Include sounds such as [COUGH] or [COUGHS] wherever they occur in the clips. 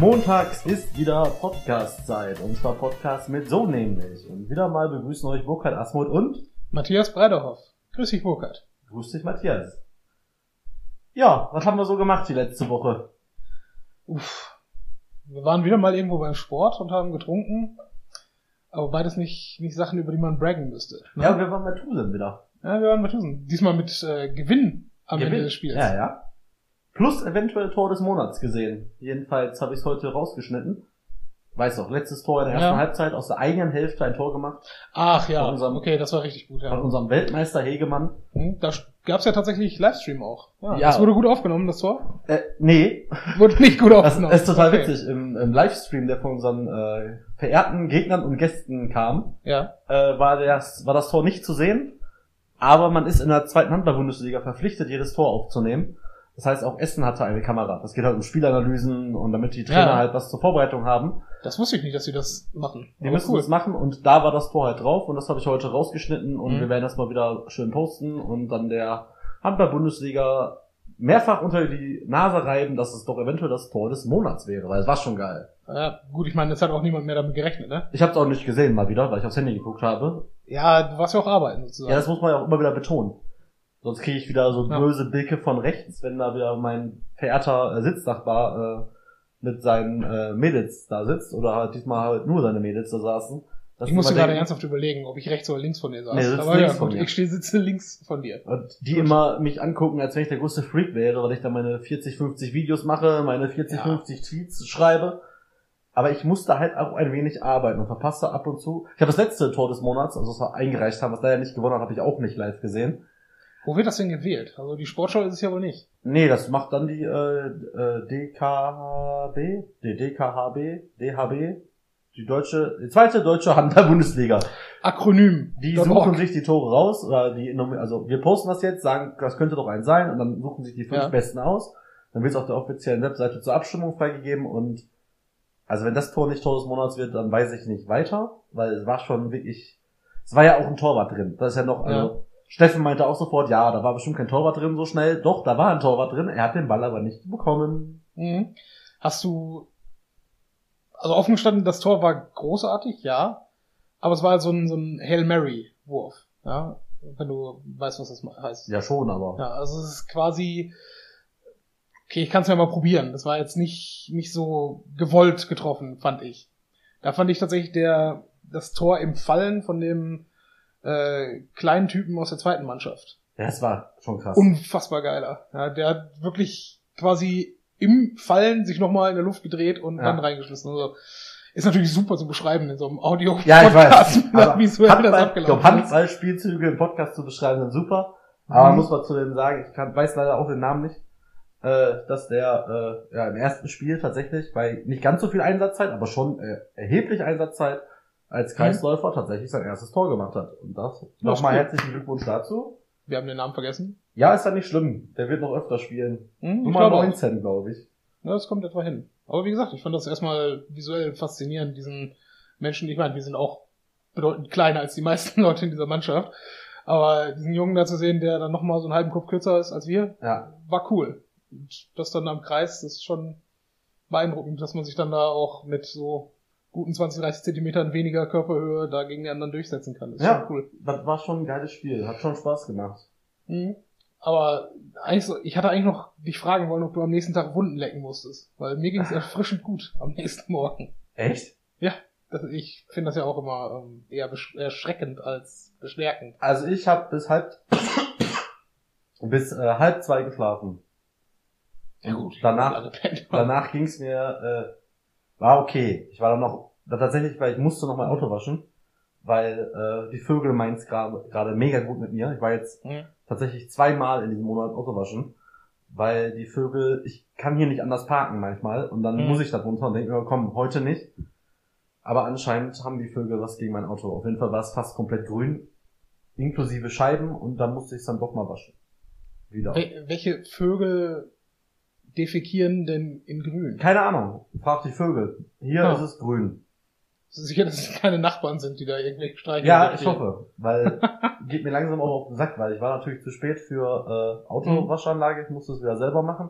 Montags ist wieder Podcast-Zeit. Und zwar Podcast mit so nämlich. Und wieder mal begrüßen euch Burkhard Asmuth und Matthias Breiderhoff. Grüß dich, Burkhard. grüß dich Matthias. Ja, was haben wir so gemacht die letzte Woche? Uff. Wir waren wieder mal irgendwo beim Sport und haben getrunken. Aber beides nicht, nicht Sachen, über die man braggen müsste. ne? Ja, wir waren bei Tusen wieder. ja wir waren bei Tusen. Diesmal mit äh, Gewinn am Gewinn. Ende des Spiels. Ja, ja. Plus eventuell Tor des Monats gesehen. Jedenfalls habe ich es heute rausgeschnitten. Weiß doch, letztes Tor in der ersten Ja. Halbzeit aus der eigenen Hälfte ein Tor gemacht. Ach ja, Von unserem- okay, das war richtig gut. Von Ja. unserem Weltmeister Hegemann. Hm, Da gab's ja tatsächlich Livestream auch. Ja, Ja. Das wurde gut aufgenommen, das Tor. Äh, nee, [LAUGHS] Wurde nicht gut das aufgenommen. ist total Okay. witzig. Im, Im Livestream, der von unseren äh, verehrten Gegnern und Gästen kam, Ja. äh, war, das, war das Tor nicht zu sehen. Aber man ist in der zweiten Handball-Bundesliga verpflichtet, jedes Tor aufzunehmen. Das heißt, auch Essen hatte eine Kamera. Das geht halt um Spielanalysen und damit die Trainer Ja. halt was zur Vorbereitung haben. Das wusste ich nicht, dass sie das machen. Die Aber müssen das machen und da war das Tor halt drauf und das habe ich heute rausgeschnitten und Mhm. wir werden das mal wieder schön posten und dann der Handball-Bundesliga mehrfach unter die Nase reiben, dass es doch eventuell das Tor des Monats wäre, weil es war schon geil. Ja, gut, ich meine, jetzt hat auch niemand mehr damit gerechnet, ne? Ich habe es auch nicht gesehen mal wieder, weil ich aufs Handy geguckt habe. Ja, du warst ja auch arbeiten sozusagen. Ja, das muss man ja auch immer wieder betonen. Sonst kriege ich wieder so Ja. böse Blicke von rechts, wenn da wieder mein verehrter äh, Sitznachbar äh, mit seinen äh, Mädels da sitzt oder halt diesmal halt nur seine Mädels da saßen. Ich musste gerade ernsthaft überlegen, ob ich rechts oder links von dir saß. Nee, Aber ja, gut, ich stehe sitze links von dir. Und die immer mich angucken, als wenn ich der größte Freak wäre, weil ich da meine 40, 50 Videos mache, meine 40, Ja. 50 Tweets schreibe. Aber ich musste halt auch ein wenig arbeiten und verpasse ab und zu. Ich habe das letzte Tor des Monats, also das wir eingereicht haben, was leider nicht gewonnen hat, habe ich auch nicht live gesehen. Wo wird das denn gewählt? Also die Sportschau ist es ja wohl nicht. Nee, das macht dann die äh, äh, DKHB, die DKHB, DHB, die deutsche, die zweite deutsche Handball-Bundesliga. Akronym. Die suchen org. sich die Tore raus, oder die, also wir posten das jetzt, sagen, das könnte doch ein sein, und dann suchen sich die fünf Ja. besten aus. Dann wird es auf der offiziellen Webseite zur Abstimmung freigegeben und also wenn das Tor nicht Tor des Monats wird, dann weiß ich nicht weiter, weil es war schon wirklich, es war ja auch ein Torwart drin. Das ist ja noch, also Steffen meinte auch sofort, ja, da war bestimmt kein Torwart drin so schnell. Doch, da war ein Torwart drin, er hat den Ball aber nicht bekommen. Mhm. Hast du, also offen gestanden, das Tor war großartig, ja. Aber es war halt so ein, so ein Hail Mary Wurf, ja. Wenn du weißt, was das heißt. Ja, schon, aber. Ja, also es ist quasi, okay, ich kann es ja mal probieren. Das war jetzt nicht, nicht so gewollt getroffen, fand ich. Da fand ich tatsächlich der, das Tor im Fallen von dem äh, kleinen Typen aus der zweiten Mannschaft. Ja, es war schon krass. Unfassbar geiler. Ja, der hat wirklich quasi im Fallen sich nochmal in der Luft gedreht und Ja. dann reingeschmissen. Also, ist natürlich super zu beschreiben in so einem audio ja, ich weiß. [LAUGHS] wie das Aber visuell das Handball, ich glaube. Handballspielzüge im Podcast zu beschreiben sind super. Aber Mhm. muss man zu dem sagen, ich kann, weiß leider auch den Namen nicht, äh, dass der äh, ja, im ersten Spiel tatsächlich bei nicht ganz so viel Einsatzzeit, aber schon äh, erheblich Einsatzzeit als Kreisläufer tatsächlich sein erstes Tor gemacht hat. Und das nochmal cool. herzlichen Glückwunsch dazu. Wir haben den Namen vergessen. Ja, ist ja nicht schlimm. Der wird noch öfter spielen. Hm, ich Nummer glaube auch. 19, glaube ich. Ja, das kommt etwa hin. Aber wie gesagt, ich fand das erstmal visuell faszinierend, diesen Menschen. Ich meine, wir sind auch bedeutend kleiner als die meisten [LAUGHS] Leute in dieser Mannschaft. Aber diesen Jungen da zu sehen, der dann nochmal so einen halben Kopf kürzer ist als wir, Ja, war cool. Und das dann am Kreis, das ist schon beeindruckend, dass man sich dann da auch mit so guten 20, 30 Zentimetern weniger Körperhöhe da gegen die anderen durchsetzen kann. Das ist Ja. cool. das war schon ein geiles Spiel. Hat schon Spaß gemacht. Mhm. Aber eigentlich so, ich hatte eigentlich noch dich fragen wollen, ob du am nächsten Tag Wunden lecken musstest. Weil mir ging es erfrischend gut am nächsten Morgen. Echt? Das, ich finde das ja auch immer ähm, eher erschreckend als bestärkend. Also ich habe bis halb [COUGHS] bis äh, halb zwei geschlafen. Und danach Also, wenn- danach ging's mir äh, war okay. Ich war dann noch tatsächlich, weil ich musste noch mein Auto waschen, weil äh, die Vögel meins gerade gerade mega gut mit mir. Ich war jetzt Mhm. tatsächlich zweimal in diesem Monat Auto waschen, weil die Vögel, ich kann hier nicht anders parken manchmal und dann Mhm. muss ich da runter und denke mir, komm, heute nicht. Aber anscheinend haben die Vögel was gegen mein Auto. Auf jeden Fall war es fast komplett grün, inklusive Scheiben und da musste ich es dann doch mal waschen. Wieder. Wel- welche Vögel defekieren denn in grün? Keine Ahnung, frag die Vögel. Hier Ah. ist es grün. Bist du sicher, dass es keine Nachbarn sind, die da irgendwelche Streiche Ja, ich hoffe, weil [LAUGHS] geht mir langsam auch auf den Sack, weil ich war natürlich zu spät für äh, Autowaschanlage, ich musste es wieder selber machen.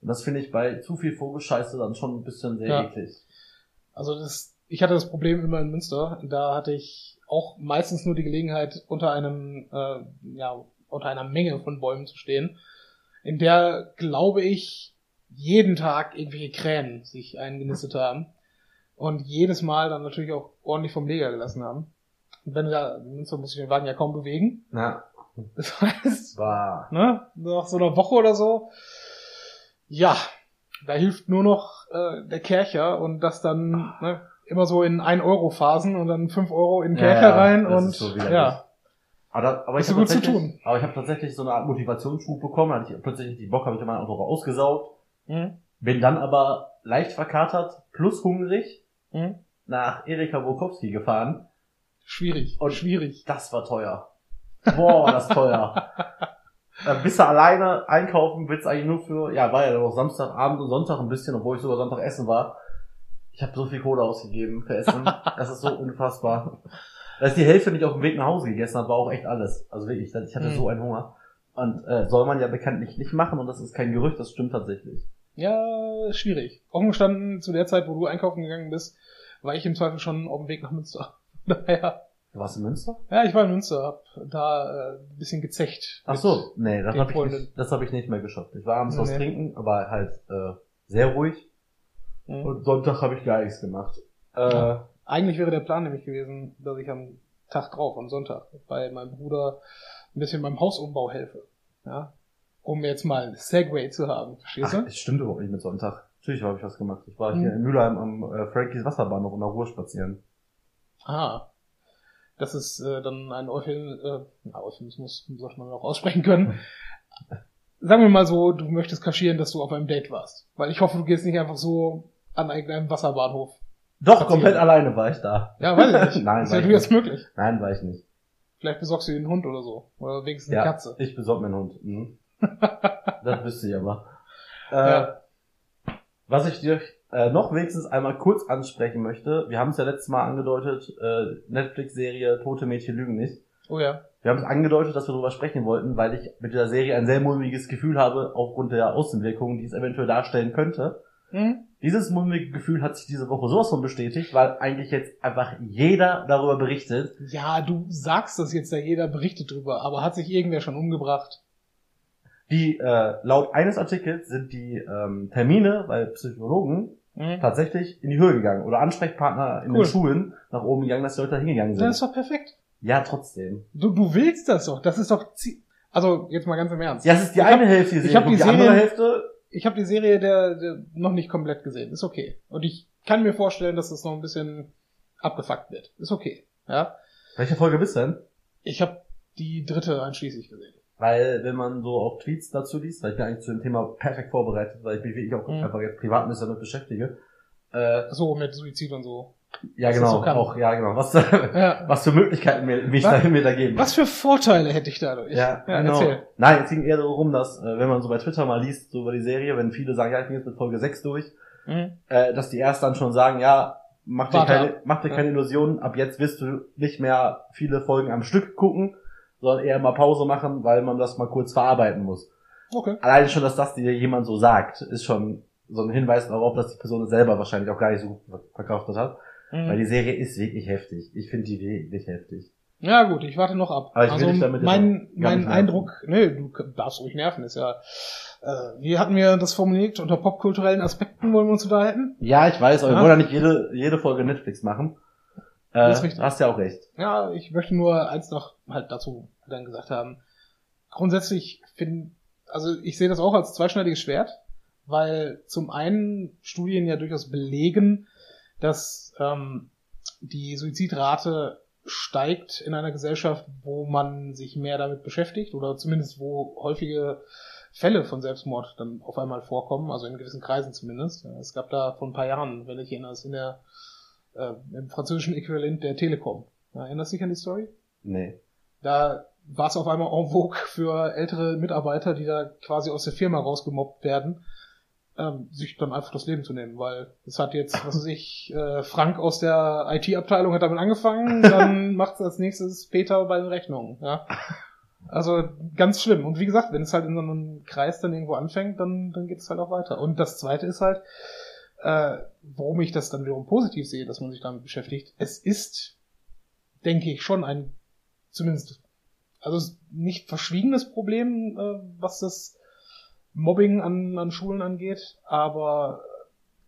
Und das finde ich bei zu viel Vogelscheiße dann schon ein bisschen sehr Ja. eklig. Also das, ich hatte das Problem immer in Münster. Da hatte ich auch meistens nur die Gelegenheit, unter einem, äh, ja, unter einer Menge von Bäumen zu stehen, in der, glaube ich, jeden Tag irgendwelche Krähen sich eingenistet haben und jedes Mal dann natürlich auch ordentlich vom Leger gelassen haben. Und wenn du da, Münster muss ich den Wagen ja kaum bewegen. Ja, Das heißt, war. ne, nach so einer Woche oder so, ja, da hilft nur noch äh, der Kercher und das dann ne, immer so in 1-Euro-Phasen und dann 5 Euro in den Kercher ja, rein und so ja, Aber, da, aber ich habe tatsächlich, tun. aber ich habe tatsächlich so eine Art Motivationsschub bekommen. Hatte ich plötzlich die Bock, habe ich mein Auto ausgesaugt. hm, Bin dann aber leicht verkatert plus hungrig hm, nach Erika Wokowski gefahren. schwierig, Und- schwierig. Das war teuer. Boah, das teuer. Dann [LAUGHS] bist du alleine einkaufen, willst eigentlich nur für, ja, war ja dann auch Samstagabend und Sonntag ein bisschen, obwohl ich sogar Sonntag essen war. Ich habe so viel Kohle ausgegeben für Essen. [LAUGHS] Das ist so unfassbar. Dass die Hälfte nicht auf dem Weg nach Hause gegessen habe, war auch echt alles. Also wirklich, ich hatte Mhm. so einen Hunger. Und äh, soll man ja bekanntlich nicht machen und das ist kein Gerücht, das stimmt tatsächlich. Ja, schwierig. Offen gestanden, zu der Zeit, wo du einkaufen gegangen bist, war ich im Zweifel schon auf dem Weg nach Münster. [LAUGHS] Daher, Du warst in Münster? ja, ich war in Münster, hab da äh, ein bisschen gezecht. Ach so, nee, das habe ich, nicht- das hab ich nicht mehr geschafft. Ich war abends was Nee. trinken, aber halt äh, sehr ruhig. Mhm. Und Sonntag habe ich gar nichts gemacht. Äh, Ja. Eigentlich wäre der Plan nämlich gewesen, dass ich am Tag drauf, am Sonntag, bei meinem Bruder ein bisschen beim Hausumbau helfe. Ja? Um jetzt mal ein Segway zu haben, verstehst Ach, du? es stimmt überhaupt nicht mit Sonntag. Natürlich habe ich was gemacht. Ich war Mhm. hier in Mülheim am äh, Frankies Wasserbahnhof in der Ruhe spazieren. Ah. Das ist äh, dann ein Euphil äh, na, Euphemismus, sollte man auch aussprechen können. [LAUGHS] Sagen wir mal so, du möchtest kaschieren, dass du auf einem Date warst. Weil ich hoffe, du gehst nicht einfach so an irgendeinem Wasserbahnhof. Doch, komplett alleine war ich da. Ja, weiß ich nicht. [LAUGHS] Nein, ist war ja ich durchaus nicht. möglich. Nein, war ich nicht. Vielleicht besorgst du dir einen Hund oder so. Oder wenigstens eine Ja, Katze. ich besorg mir einen Hund. Mhm. [LAUGHS] das wüsste ich aber. Äh, Ja. Was ich dir äh, noch wenigstens einmal kurz ansprechen möchte, wir haben es ja letztes Mal angedeutet, äh, Netflix-Serie Tote Mädchen lügen nicht. Oh ja. Wir haben es angedeutet, dass wir darüber sprechen wollten, weil ich mit dieser Serie ein sehr mulmiges Gefühl habe, aufgrund der Außenwirkungen, die es eventuell darstellen könnte. Hm? Dieses mulmige Gefühl hat sich diese Woche sowas von bestätigt, weil eigentlich jetzt einfach jeder darüber berichtet. Ja, du sagst das jetzt, ja jeder berichtet drüber, aber hat sich irgendwer schon umgebracht? Die, äh, laut eines Artikels sind die ähm, Termine bei Psychologen Hm? tatsächlich in die Höhe gegangen oder Ansprechpartner in Cool. den Schulen nach oben gegangen, dass die Leute da hingegangen Das ist sind. doch perfekt. Ja, trotzdem. Du, du willst das doch. Das ist doch Also, jetzt mal ganz im Ernst. Ja, es ist die Ich eine hab- Hälfte die ich hab die die andere Hälfte, Ich habe die Serie der, der noch nicht komplett gesehen. Ist okay. Und ich kann mir vorstellen, dass es noch ein bisschen abgefuckt wird. Ist okay. Ja. welche Folge bist du denn? Ich habe die dritte einschließlich gesehen. Weil, wenn man so auch Tweets dazu liest, weil ich bin eigentlich zu dem Thema perfekt vorbereitet, weil ich mich wirklich auch Mhm. einfach jetzt privat ein bisschen damit beschäftige. Äh, So, mit Suizid und so. Ja, genau, so auch, ja, genau. Was, [LAUGHS] Ja. was für Möglichkeiten mir, mich Was- da, mir da geben. Was für Vorteile hätte ich dadurch? Ja, ja genau. erzähl. Nein, es ging eher darum, dass, äh, wenn man so bei Twitter mal liest, so über die Serie, wenn viele sagen, ja, ich bin jetzt mit Folge 6 durch, Mhm. äh, dass die erst dann schon sagen, ja, mach dir Warte keine, ab. mach dir Ja. keine Illusionen, ab jetzt wirst du nicht mehr viele Folgen am Stück gucken, sondern eher mal Pause machen, weil man das mal kurz verarbeiten muss. Okay. Alleine schon, dass das dir jemand so sagt, ist schon so ein Hinweis darauf, dass die Person es selber wahrscheinlich auch gar nicht so gut verkauft hat. Weil Mhm. die Serie ist wirklich heftig. Ich finde die wirklich heftig. Ja gut, ich warte noch ab. Aber ich will also dich damit mein, mein. Eindruck, nee, du darfst ruhig nerven, ist ja. Äh, wie hatten wir das formuliert? Unter popkulturellen Aspekten wollen wir uns unterhalten? Ja, ich weiß, aber wir Ja. wollen ja nicht jede, jede Folge Netflix machen. Äh, hast ja auch recht. Ja, ich möchte nur eins noch halt dazu dann gesagt haben. Grundsätzlich finde, also ich sehe das auch als zweischneidiges Schwert, weil zum einen Studien ja durchaus belegen, dass ähm, die Suizidrate steigt in einer Gesellschaft, wo man sich mehr damit beschäftigt oder zumindest wo häufige Fälle von Selbstmord dann auf einmal vorkommen, also in gewissen Kreisen zumindest. Es gab da vor ein paar Jahren, wenn ich erinnere, in der äh, im französischen Äquivalent der Telekom. Erinnerst du dich an die Story? Nee. Da war es auf einmal en vogue für ältere Mitarbeiter, die da quasi aus der Firma rausgemobbt werden, ähm, sich dann einfach das Leben zu nehmen, weil es hat jetzt, was weiß ich, [LAUGHS] äh, Frank aus der IT-Abteilung hat damit angefangen, dann [LAUGHS] macht es als nächstes Peter bei den Rechnungen. Ja? Also ganz schlimm. Und wie gesagt, wenn es halt in so einem Kreis dann irgendwo anfängt, dann, dann geht es halt auch weiter. Und das zweite ist halt, äh, warum ich das dann wiederum positiv sehe, dass man sich damit beschäftigt. Es ist, denke ich, schon ein, zumindest, also nicht verschwiegenes Problem, äh, was das Mobbing an, an Schulen angeht, aber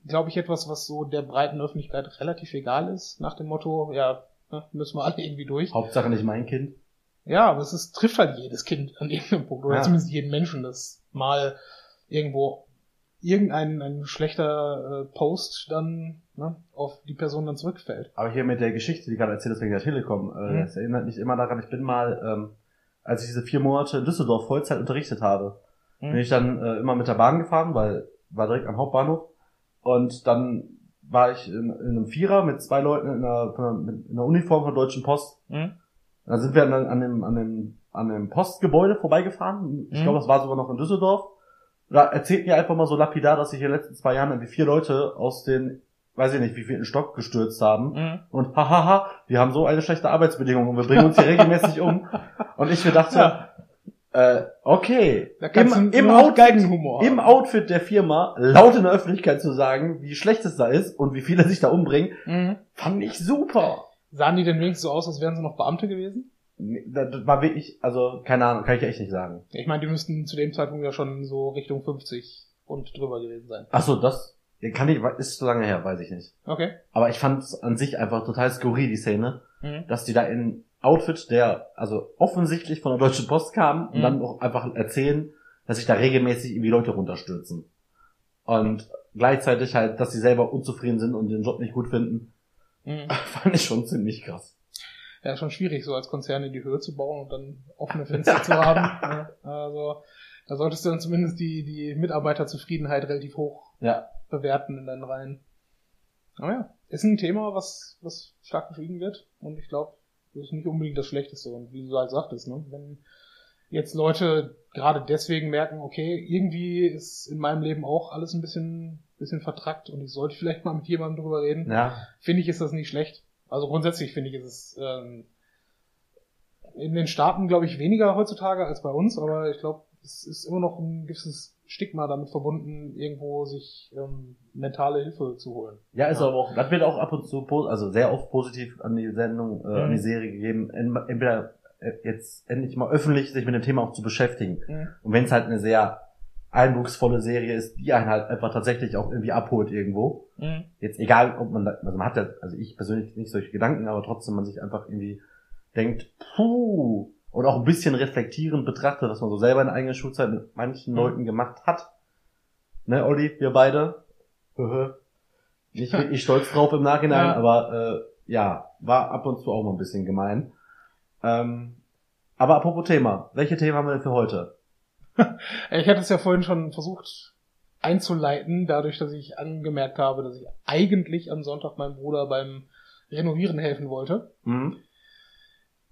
glaube ich etwas, was so der breiten Öffentlichkeit relativ egal ist, nach dem Motto, ja, ne, müssen wir alle irgendwie durch. Hauptsache nicht mein Kind. Ja, aber es ist, trifft halt jedes Kind an irgendeinem Punkt, oder Ja. zumindest jeden Menschen, das mal irgendwo irgendein ein schlechter äh, Post dann ne, auf die Person dann zurückfällt. Aber hier mit der Geschichte, die gerade erzählt ist wegen der Telekom, äh, Mhm. das erinnert mich immer daran, ich bin mal, ähm, als ich diese vier Monate in Düsseldorf Vollzeit unterrichtet habe. Bin ich dann äh, immer mit der Bahn gefahren, weil war direkt am Hauptbahnhof. Und dann war ich in, in einem Vierer mit zwei Leuten in einer, von einer, Uniform von der Deutschen Post. Mhm. Dann sind wir an, an, dem, an, dem, an dem Postgebäude vorbeigefahren. Ich Mhm. glaube, das war sogar noch in Düsseldorf. Da erzählten die einfach mal so lapidar, dass sich in den letzten zwei Jahren irgendwie vier Leute aus den, weiß ich nicht, wie viel Stock gestürzt haben. Mhm. Und hahaha, wir haben so eine schlechte Arbeitsbedingung und wir bringen uns hier [LAUGHS] regelmäßig um. Und ich mir dachte, Ja. Äh, okay, im, im, Outfit, im. Outfit der Firma laut in der Öffentlichkeit zu sagen, wie schlecht es da ist und wie viele sich da umbringen, Mhm. fand ich super. Sahen die denn wenigstens so aus, als wären sie noch Beamte gewesen? Das war wirklich, also keine Ahnung, kann ich echt nicht sagen. Ich meine, die müssten zu dem Zeitpunkt ja schon so Richtung 50 und drüber gewesen sein. Ach so, das kann ich, ist so lange her, weiß ich nicht. Okay. Aber ich fand es an sich einfach total skurril, die Szene, Mhm. dass die da in Outfit, der also offensichtlich von der Deutschen Post kam, und Mhm. dann auch einfach erzählen, dass sich da regelmäßig irgendwie Leute runterstürzen. Und gleichzeitig halt, dass sie selber unzufrieden sind und den Job nicht gut finden, Mhm. [LAUGHS] fand ich schon ziemlich krass. Ja, schon schwierig, so als Konzern in die Höhe zu bauen und dann offene [LAUGHS] Fenster zu haben. Ja, also, da solltest du dann zumindest die, die Mitarbeiterzufriedenheit relativ hoch Ja. bewerten in deinen Reihen. Aber ja, ist ein Thema, was, was stark verschwiegen wird und ich glaube, das ist nicht unbedingt das Schlechteste. Und wie du halt sagtest, ne, wenn jetzt Leute gerade deswegen merken, okay, irgendwie ist in meinem Leben auch alles ein bisschen, bisschen vertrackt und ich sollte vielleicht [LAUGHS] mal mit jemandem drüber reden, Ja. finde ich, ist das nicht schlecht. Also grundsätzlich finde ich, ist es ähm, in den Staaten, glaube ich, weniger heutzutage als bei uns, aber ich glaube, es ist immer noch ein gewisses Stigma damit verbunden, irgendwo sich ähm, mentale Hilfe zu holen. Ja, ist Ja. aber auch, das wird auch ab und zu, also sehr oft positiv an die Sendung, äh, an Mhm. die Serie gegeben, En- entweder äh, jetzt endlich mal öffentlich sich mit dem Thema auch zu beschäftigen. Und wenn es halt eine sehr eindrucksvolle Serie ist, die einen halt einfach tatsächlich auch irgendwie abholt irgendwo. Mhm. Jetzt egal, ob man da, also man hat ja, also ich persönlich nicht solche Gedanken, aber trotzdem man sich einfach irgendwie denkt, puh, und auch ein bisschen reflektierend betrachtet, was man so selber in der eigenen Schulzeit mit manchen Mhm. Leuten gemacht hat. Ne, Olli, wir beide. Höhö. [LAUGHS] Nicht wirklich stolz drauf im Nachhinein, Ja. aber äh, ja, war ab und zu auch mal ein bisschen gemein. Ähm, aber apropos Thema, welche Themen haben wir denn für heute? [LAUGHS] Ich hatte es ja vorhin schon versucht einzuleiten, dadurch, dass ich angemerkt habe, dass ich eigentlich am Sonntag meinem Bruder beim Renovieren helfen wollte. Mhm.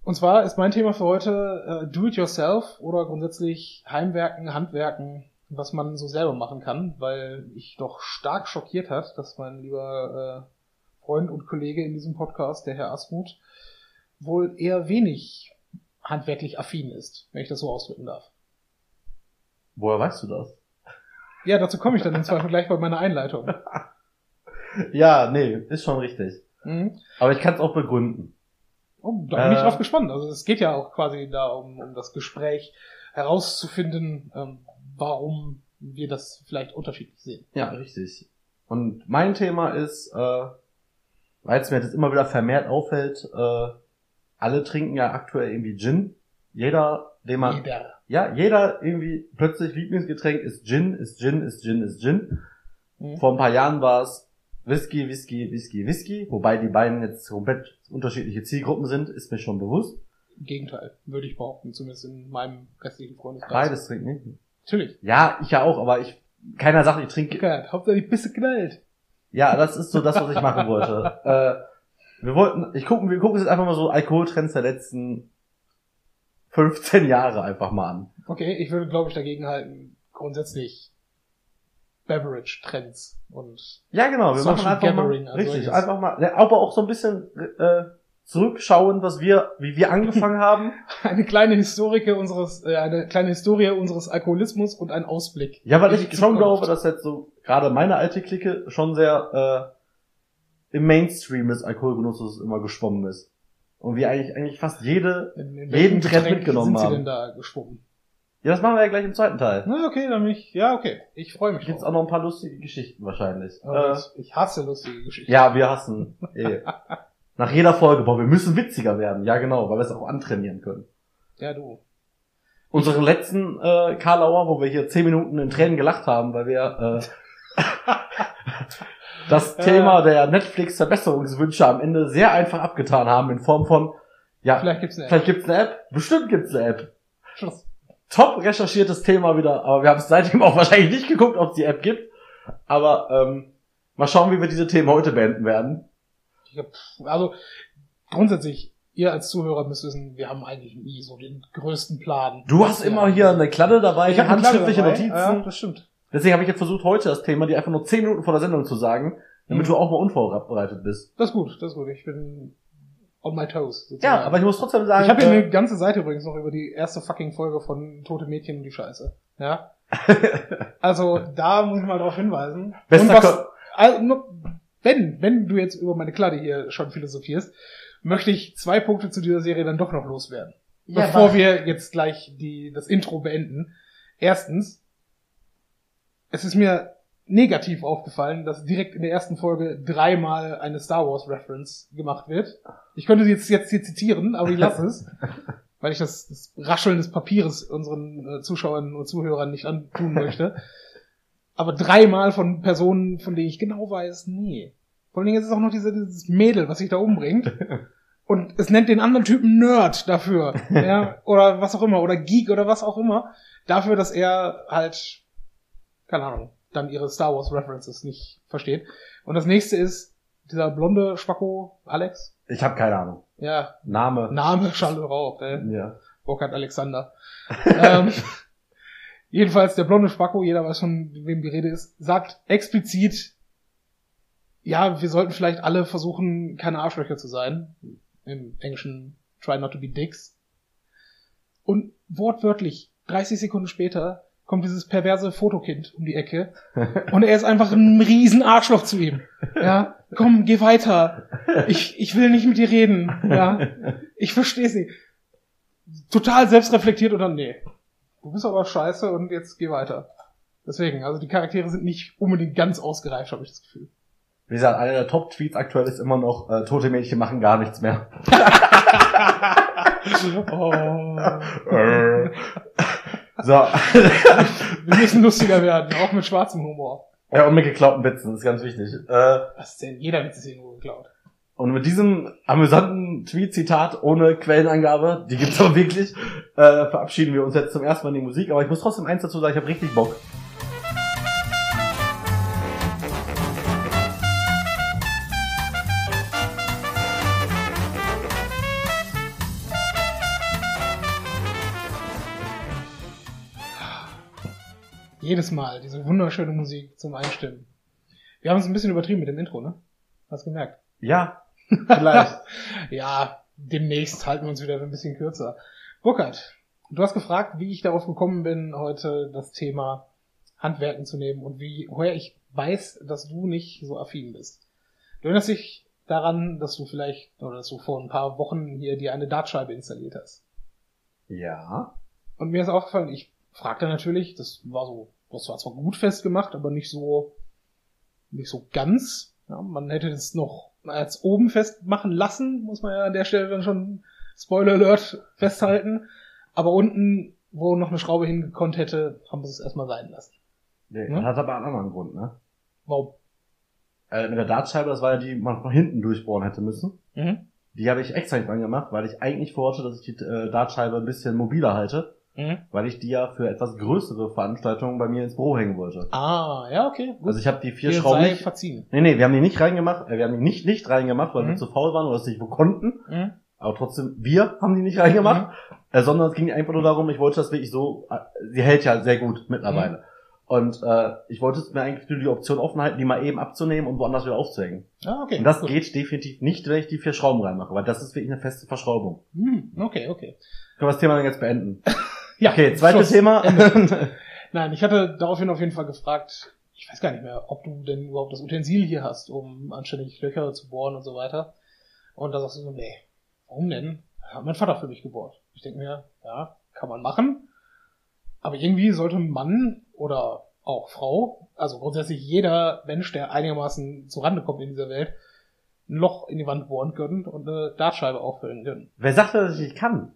Und zwar ist mein Thema für heute äh, Do-it-yourself oder grundsätzlich Heimwerken, Handwerken, was man so selber machen kann, weil ich doch stark schockiert hat, dass mein lieber äh, Freund und Kollege in diesem Podcast, der Herr Asmuth, wohl eher wenig handwerklich affin ist, wenn ich das so ausdrücken darf. Woher weißt du das? Ja, dazu komme ich dann im Zweifel gleich bei meiner Einleitung. [LAUGHS] Ja, nee, ist schon richtig. Mhm. Aber ich kann es auch begründen. Oh, da bin ich Äh. drauf gespannt. Also es geht ja auch quasi da um, um das Gespräch herauszufinden, ähm, warum wir das vielleicht unterschiedlich sehen. Ja, richtig. Und mein Thema ist, äh, weil es mir jetzt immer wieder vermehrt auffällt, äh, alle trinken ja aktuell irgendwie Gin. Jeder, den man, Jeder. ja, jeder irgendwie plötzlich Lieblingsgetränk ist Gin, ist Gin, ist Gin, ist Gin. Mhm. Vor ein paar Jahren war es Whisky, Whisky, Whisky, Whisky, wobei die beiden jetzt komplett unterschiedliche Zielgruppen sind, ist mir schon bewusst. Im Gegenteil, würde ich behaupten, zumindest in meinem restlichen Freundeskreis. Beides trinken nicht. Natürlich. Ja, ich ja auch, aber ich, keiner sagt, ich trinke, Geklärt. Hauptsache die Pisse knallt. Ja, das ist so das, was ich machen wollte. [LAUGHS] äh, wir wollten, ich gucken, wir gucken uns jetzt einfach mal so Alkoholtrends der letzten 15 Jahre einfach mal an. Okay, ich würde, glaube ich, dagegen halten, grundsätzlich Beverage-Trends und Ja, genau, wir Social machen einfach Gathering, mal, also richtig, solches. einfach mal, ja, aber auch so ein bisschen äh, zurückschauen, was wir, wie wir angefangen [LAUGHS] haben. Eine kleine Historike unseres, äh, eine kleine Historie unseres Alkoholismus und ein Ausblick. Ja, weil ich schon glaube, dass jetzt so gerade meine alte Clique schon sehr äh, im Mainstream des Alkoholgenusses immer geschwommen ist. Und wir eigentlich eigentlich fast jede. In, in jeden Trend mitgenommen sind Sie haben. denn da geschwommen? Ja, das machen wir ja gleich im zweiten Teil. Na, okay, dann bin ich, ja, okay. Ich freue mich Gibt's auch noch ein paar lustige Geschichten wahrscheinlich. Äh, ich, hasse lustige Geschichten. ja, wir hassen. Eh. Nach jeder Folge, boah, wir müssen witziger werden. Ja, genau, weil wir es auch antrainieren können. Ja, du. Unsere letzten äh, Karlauer, wo wir hier zehn Minuten in Tränen gelacht haben, weil wir äh, [LAUGHS] das. Thema der Netflix-Verbesserungswünsche am Ende sehr einfach abgetan haben in Form von, ja, Vielleicht gibt's eine vielleicht gibt's eine App, bestimmt gibt's eine App. Schluss. Top recherchiertes Thema wieder, aber wir haben es seitdem auch [LAUGHS] wahrscheinlich nicht geguckt, ob es die App gibt. Aber ähm, mal schauen, wie wir diese Themen heute beenden werden. Also, grundsätzlich, ihr als Zuhörer müsst wissen, wir haben eigentlich nie so den größten Plan. Du hast immer hier eine Kladde dabei, ich hab eine Kladde handschriftliche dabei. Notizen. Ja, das stimmt. Deswegen habe ich jetzt versucht, heute das Thema dir einfach nur 10 Minuten vor der Sendung zu sagen, damit Mhm. du auch mal unvorbereitet bist. Das ist gut, das ist gut. Ich bin on my toes. Ja, sozusagen. aber ich muss trotzdem sagen, ich habe hier äh, eine ganze Seite übrigens noch über die erste fucking Folge von Tote Mädchen und die Scheiße. Ja. [LAUGHS] Also da muss ich mal drauf hinweisen. Bester und was, also, wenn, wenn du jetzt über meine Kladde hier schon philosophierst, möchte ich zwei Punkte zu dieser Serie dann doch noch loswerden. Ja, bevor wir jetzt gleich die, das Intro beenden. Erstens, es ist mir negativ aufgefallen, dass direkt in der ersten Folge dreimal eine Star Wars Reference gemacht wird. Ich könnte sie jetzt, jetzt hier zitieren, aber ich lasse es, [LAUGHS] weil ich das, das Rascheln des Papieres unseren äh, Zuschauern und Zuhörern nicht antun möchte. Aber dreimal von Personen, von denen ich genau weiß, nee. Vor allen Dingen ist es auch noch diese, dieses Mädel, was sich da umbringt. [LAUGHS] Und es nennt den anderen Typen Nerd dafür. ja, oder was auch immer. Oder Geek oder was auch immer. Dafür, dass er halt, keine Ahnung, dann ihre Star Wars References nicht versteht. Und das nächste ist dieser blonde Spacko Alex. Ich habe keine Ahnung. Ja, Name. Name Charles Rauch, äh, Ja. Burkhard Alexander. [LAUGHS] ähm, jedenfalls der blonde Spacko, jeder weiß von wem die Rede ist, sagt explizit, ja, wir sollten vielleicht alle versuchen, keine Arschlöcher zu sein. Im Englischen try not to be dicks. Und wortwörtlich, 30 Sekunden später, kommt dieses perverse Fotokind um die Ecke [LAUGHS] und er ist einfach ein riesen Arschloch zu ihm. Ja, komm, geh weiter. Ich, ich will nicht mit dir reden. Ja, ich verstehe sie. Total selbstreflektiert oder nee. Du bist aber scheiße und jetzt geh weiter. Deswegen, also die Charaktere sind nicht unbedingt ganz ausgereift, habe ich das Gefühl. Wie gesagt, einer der Top-Tweets aktuell ist immer noch, äh, tote Mädchen machen gar nichts mehr. [LAUGHS] [LAUGHS] oh, Äh. So. [LAUGHS] wir müssen lustiger werden, auch mit schwarzem Humor. ja, und mit geklauten Witzen, ist ganz wichtig. Äh, Was ist denn? Jeder Witz ist irgendwo geklaut. und mit diesem amüsanten Tweet-Zitat ohne Quellenangabe, die gibt's [LAUGHS] aber wirklich, äh, verabschieden wir uns jetzt zum ersten Mal in die Musik. Aber ich muss trotzdem eins dazu sagen, ich habe richtig Bock. Jedes Mal diese wunderschöne Musik zum Einstimmen. Wir haben es ein bisschen übertrieben mit dem Intro, ne? Hast gemerkt. Ja, vielleicht. [LAUGHS] Ja, demnächst halten wir uns wieder ein bisschen kürzer. Burkhard, du hast gefragt, wie ich darauf gekommen bin, heute das Thema Handwerken zu nehmen und wie, woher ich weiß, dass du nicht so affin bist. Du erinnerst dich daran, dass du vielleicht, oder dass du vor ein paar Wochen hier dir eine Dartscheibe installiert hast. ja. Und mir ist aufgefallen, ich fragte natürlich, das war so, das war zwar gut festgemacht, aber nicht so, nicht so ganz. Ja, man hätte es noch als oben festmachen lassen, muss man ja an der Stelle dann schon Spoiler Alert festhalten. Aber unten, wo noch eine Schraube hingekonnt hätte, haben wir es erstmal sein lassen. Nee, Ne? Das hat aber einen anderen Grund, ne? Warum? Äh, mit der Dartscheibe, das war ja die, die man von hinten durchbohren hätte müssen. Mhm. Die habe ich extra nicht dran gemacht, weil ich eigentlich vorhatte, dass ich die äh, Dartscheibe ein bisschen mobiler halte, Mhm. weil ich die ja für etwas größere Veranstaltungen bei mir ins Büro hängen wollte. Ah, ja, okay. Gut. Also ich habe die vier Dir Schrauben nicht. verziehen. Nee, nee, wir haben die nicht reingemacht, äh, wir haben die nicht, nicht reingemacht, weil Mhm. wir zu faul waren oder es nicht wo konnten. Mhm. Aber trotzdem, wir haben die nicht reingemacht, äh, sondern es ging einfach nur darum, ich wollte das wirklich so, äh, sie hält ja sehr gut mittlerweile. Und äh, ich wollte mir eigentlich nur die Option offen halten, die mal eben abzunehmen und woanders wieder aufzuhängen. Ah, okay. Und das gut. geht definitiv nicht, wenn ich die vier Schrauben reinmache, weil das ist wirklich eine feste Verschraubung. Hm, okay, okay. Können wir das Thema dann jetzt beenden? [LAUGHS] Ja, Okay, zweites Schluss. Thema. [LAUGHS] Nein, ich hatte daraufhin auf jeden Fall gefragt, ich weiß gar nicht mehr, ob du denn überhaupt das Utensil hier hast, um anständig Löcher zu bohren und so weiter. Und da sagst du so, nee, warum denn? Hat mein Vater für mich gebohrt. Ich denke mir, ja, kann man machen. Aber irgendwie sollte ein Mann oder auch Frau, also grundsätzlich jeder Mensch, der einigermaßen zurande kommt in dieser Welt, ein Loch in die Wand bohren können und eine Dartscheibe auffüllen können. Wer sagt, dass ich nicht kann?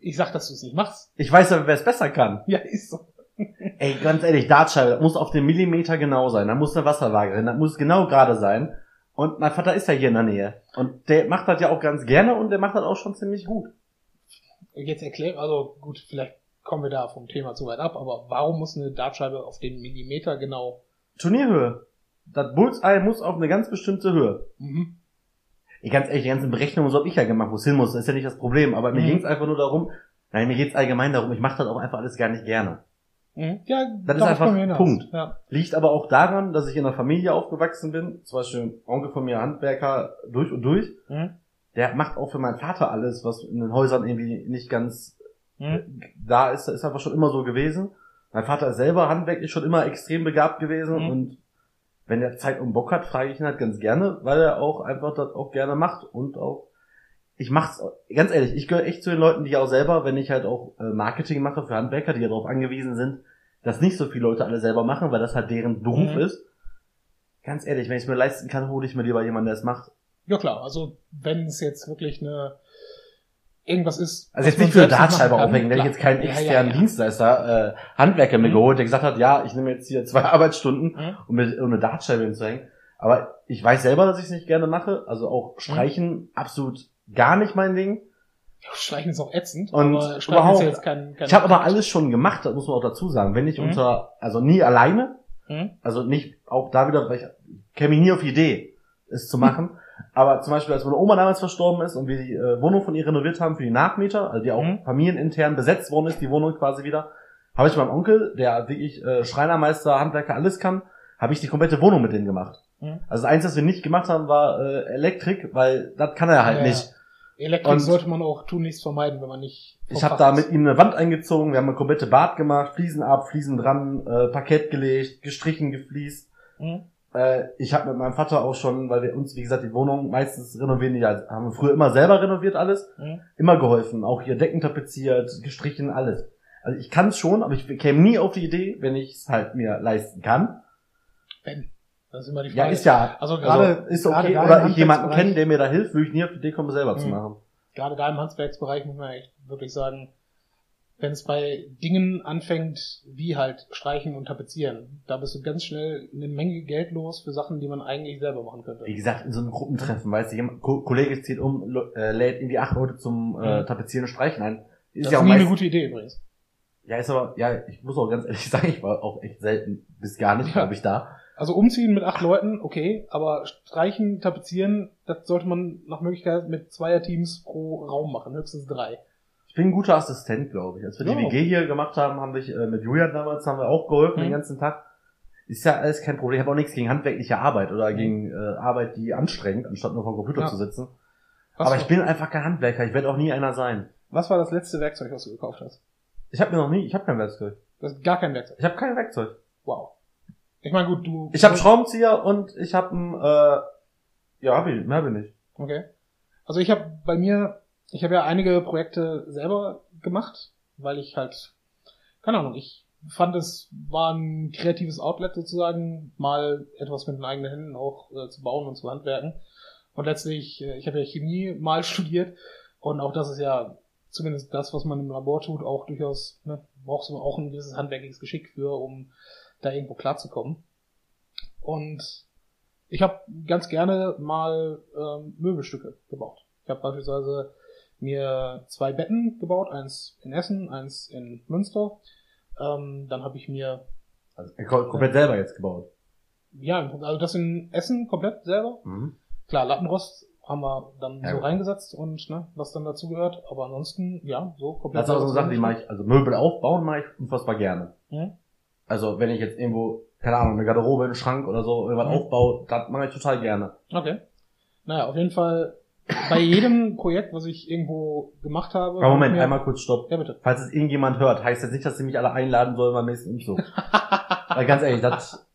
Ich sag, dass du es nicht machst. Ich weiß aber, wer es besser kann. Ja, ist so. [LAUGHS] Ey, ganz ehrlich, Dartscheibe, das muss auf den Millimeter genau sein. Da muss eine Wasserwaage drin, das muss genau gerade sein. Und mein Vater ist ja hier in der Nähe. Und der macht das ja auch ganz gerne und der macht das auch schon ziemlich gut. Jetzt erklären, also gut, vielleicht kommen wir da vom Thema zu weit ab, aber warum muss eine Dartscheibe auf den Millimeter genau? Turnierhöhe. Das Bullseye muss auf eine ganz bestimmte Höhe. Mhm. Ey, ganz ehrlich, die ganzen Berechnungen so hab ich ja gemacht, wo es hin muss. Das ist ja nicht das Problem. Aber mir Mhm. ging's einfach nur darum, nein, mir geht's allgemein darum, ich mache das auch einfach alles gar nicht gerne. Mhm. Ja, Das ist einfach. Punkt. Ja. Liegt aber auch daran, dass ich in einer Familie aufgewachsen bin. Zum Beispiel ein Onkel von mir, Handwerker, durch und durch. Mhm. Der macht auch für meinen Vater alles, was in den Häusern irgendwie nicht ganz Mhm. da ist, ist einfach schon immer so gewesen. Mein Vater ist selber handwerklich schon immer extrem begabt gewesen Mhm. und wenn er Zeit und Bock hat, frage ich ihn halt ganz gerne, weil er auch einfach das auch gerne macht und auch ich mach's ganz ehrlich, ich gehöre echt zu den Leuten, die auch selber, wenn ich halt auch äh, Marketing mache für Handwerker, die darauf angewiesen sind, dass nicht so viele Leute alle selber machen, weil das halt deren Beruf Mhm. ist. Ganz ehrlich, wenn ich es mir leisten kann, hole ich mir lieber jemanden, der es macht. ja klar, also wenn es jetzt wirklich eine irgendwas ist. Also jetzt nicht für eine Dartscheibe aufhängen, hätte ich jetzt keinen Ja, ja, externen ja. Dienstleister, äh, Handwerker mir Mhm. geholt, der gesagt hat, ja, ich nehme jetzt hier zwei [LAUGHS] Arbeitsstunden, Mhm. um mir um eine Dartscheibe hinzuhängen. Aber ich weiß selber, dass ich es nicht gerne mache. Also auch Mhm. Streichen absolut gar nicht mein Ding. Streichen ist auch ätzend, Und überhaupt- ja jetzt kein, kein Ich habe aber alles schon gemacht, das muss man auch dazu sagen. Wenn ich Mhm. unter, also nie alleine, Mhm. also nicht, auch da wieder, weil ich käme nie auf die Idee, es zu [LAUGHS] machen. Aber zum Beispiel, als meine Oma damals verstorben ist und wir die äh, Wohnung von ihr renoviert haben für die Nachmieter, also die auch Mhm. familienintern besetzt worden ist, die Wohnung quasi wieder, habe ich meinem Onkel, der wirklich äh, Schreinermeister, Handwerker, alles kann, habe ich die komplette Wohnung mit denen gemacht. Mhm. Also das Einzige, was wir nicht gemacht haben, war äh, Elektrik, weil das kann er halt Ja, nicht. Elektrik Und- sollte man auch tunlichst vermeiden, wenn man nicht. Ich habe da mit ihm eine Wand eingezogen, wir haben eine komplette Bad gemacht, Fliesen ab, Fliesen dran, äh, Parkett gelegt, gestrichen, gefliest. Mhm. Äh, ich habe mit meinem Vater auch schon, weil wir uns, wie gesagt, die Wohnung meistens renovieren, ja, haben wir früher immer selber renoviert alles, Mhm. immer geholfen, auch hier Decken tapeziert, gestrichen, alles. Also ich kann es schon, aber ich käme nie auf die Idee, wenn ich es halt mir leisten kann. Wenn. Das ist immer die Ja, Frage. ist ja, Also gerade- ist gerade okay. im Oder ich jemanden kenne, der mir da hilft, würde ich nie auf die Idee kommen, selber zu Mhm. machen. gerade da im Handwerksbereich muss man echt wirklich sagen, wenn es bei Dingen anfängt, wie halt Streichen und Tapezieren, da bist du ganz schnell eine Menge Geld los für Sachen, die man eigentlich selber machen könnte. Wie gesagt, in so einem Gruppentreffen, weißt du, jemand, Ko Kollege zieht um, äh, lädt irgendwie acht Leute zum äh, Mhm. Tapezieren und Streichen ein. Ist das ja ist auch nie eine meist, gute Idee übrigens. Ja, ist aber, ja, ich muss auch ganz ehrlich [LAUGHS] sagen, ich war auch echt selten bis gar nicht, Ja. glaube ich, da. Also umziehen mit acht Leuten, okay, aber Streichen, Tapezieren, das sollte man nach Möglichkeit mit Zweierteams pro Raum machen, höchstens drei. Ich bin ein guter Assistent, glaube ich. Als wir die Ja. WG hier gemacht haben, haben wir äh, mit Julian damals haben wir auch geholfen Mhm. den ganzen Tag. Ist ja alles kein Problem. Ich habe auch nichts gegen handwerkliche Arbeit oder gegen äh, Arbeit, die anstrengt, anstatt nur vom Computer Ja. zu sitzen. Was, aber ich bin einfach kein Handwerker. Ich werde auch nie einer sein. was war das letzte Werkzeug, was du gekauft hast? Ich habe mir noch nie, ich habe kein Werkzeug. Du hast gar kein Werkzeug. Ich habe kein Werkzeug. Wow. Ich meine, gut, du. Ich habe Schraubenzieher und ich habe ein, äh, ja, hab ich, mehr habe ich nicht. Okay. Also ich habe bei mir, ich habe ja einige Projekte selber gemacht, weil ich halt, keine Ahnung, ich fand es war ein kreatives Outlet sozusagen, mal etwas mit den eigenen Händen auch äh, zu bauen und zu handwerken. Und letztlich, äh, ich habe ja Chemie mal [LAUGHS] studiert und auch das ist ja zumindest das, was man im Labor tut, auch durchaus, ne, brauchst du auch ein gewisses handwerkliches Geschick für, um da irgendwo klarzukommen. Und ich habe ganz gerne mal ähm, Möbelstücke gebaut. Ich habe beispielsweise mir zwei Betten gebaut, eins in Essen, eins in Münster. Ähm, dann habe ich mir, Also, kom- komplett selber jetzt gebaut. ja, also das in Essen komplett selber. Mhm. Klar, Lattenrost haben wir dann Ja, so gut. reingesetzt und ne, was dann dazu gehört. Aber ansonsten, ja, so komplett. Das ist auch so eine selber Sache, die mache ich, also Möbel aufbauen mache ich unfassbar gerne. Mhm. Also wenn ich jetzt irgendwo, keine Ahnung, eine Garderobe, einen Schrank oder so irgendwas Mhm. aufbaue, das mache ich total gerne. Okay. Naja, auf jeden Fall bei jedem Projekt, was ich irgendwo gemacht habe. Aber Moment, mir- einmal kurz stopp. Ja, bitte. Falls es irgendjemand hört, heißt das nicht, dass sie mich alle einladen sollen beim nächsten Umzug. Weil ganz ehrlich, das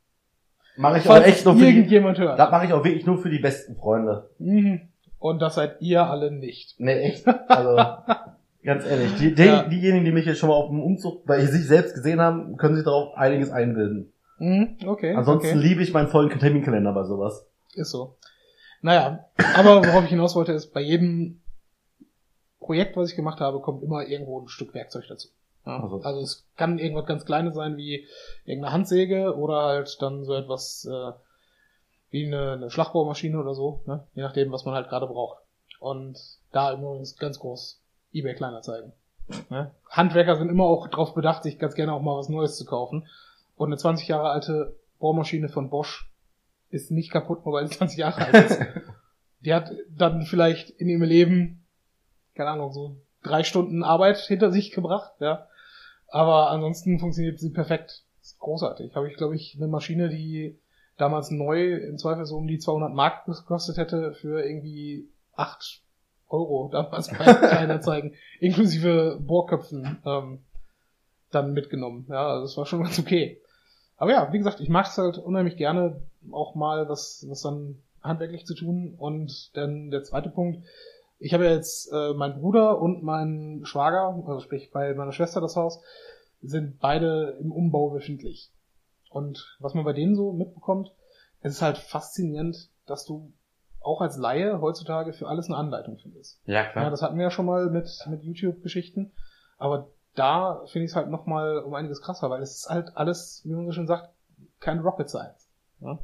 mache ich auch Falls echt nur für die, irgendjemand hört. das mache ich auch wirklich nur für die besten Freunde. Mhm. Und das seid ihr alle nicht. Nee, echt. Also, [LAUGHS] ganz ehrlich, die, die, Ja. diejenigen, die mich jetzt schon mal auf dem Umzug bei sich selbst gesehen haben, können sich darauf einiges einbilden. Mhm. Okay. Ansonsten okay. liebe ich meinen vollen Terminkalender bei sowas. Ist so. Naja, aber worauf ich hinaus wollte, ist, bei jedem Projekt, was ich gemacht habe, kommt immer irgendwo ein Stück Werkzeug dazu. Ja, Also- also es kann irgendwas ganz Kleines sein, wie irgendeine Handsäge oder halt dann so etwas äh, wie eine, eine Schlagbohrmaschine oder so, ne? je nachdem, was man halt gerade braucht. Und da immer ganz groß eBay Kleinanzeigen. Ne? Handwerker sind immer auch darauf bedacht, sich ganz gerne auch mal was Neues zu kaufen. Und eine 20 Jahre alte Bohrmaschine von Bosch ist nicht kaputt, nur weil sie [LAUGHS] 20 Jahre alt ist. [LAUGHS] Die hat dann vielleicht in ihrem Leben, keine Ahnung, so drei Stunden Arbeit hinter sich gebracht, ja. Aber ansonsten funktioniert sie perfekt. Ist großartig. Habe ich, glaube ich, eine Maschine, die damals neu im Zweifel so um die 200 Mark gekostet hätte für irgendwie 8 Euro damals bei [LAUGHS] Kleinanzeigen, inklusive Bohrköpfen ähm, dann mitgenommen. Ja, also das war schon ganz okay. Aber ja, wie gesagt, ich mache es halt unheimlich gerne, auch mal was, was dann handwerklich zu tun. Und dann der zweite Punkt, ich habe ja jetzt äh, mein Bruder und mein Schwager, also sprich bei meiner Schwester das Haus, sind beide im Umbau befindlich. Und was man bei denen so mitbekommt, es ist halt faszinierend, dass du auch als Laie heutzutage für alles eine Anleitung findest. Ja, Ja, das hatten wir ja schon mal mit, mit YouTube-Geschichten. Aber da finde ich es halt noch mal um einiges krasser, weil es ist halt alles, wie man so schön sagt, kein Rocket Science. Ja?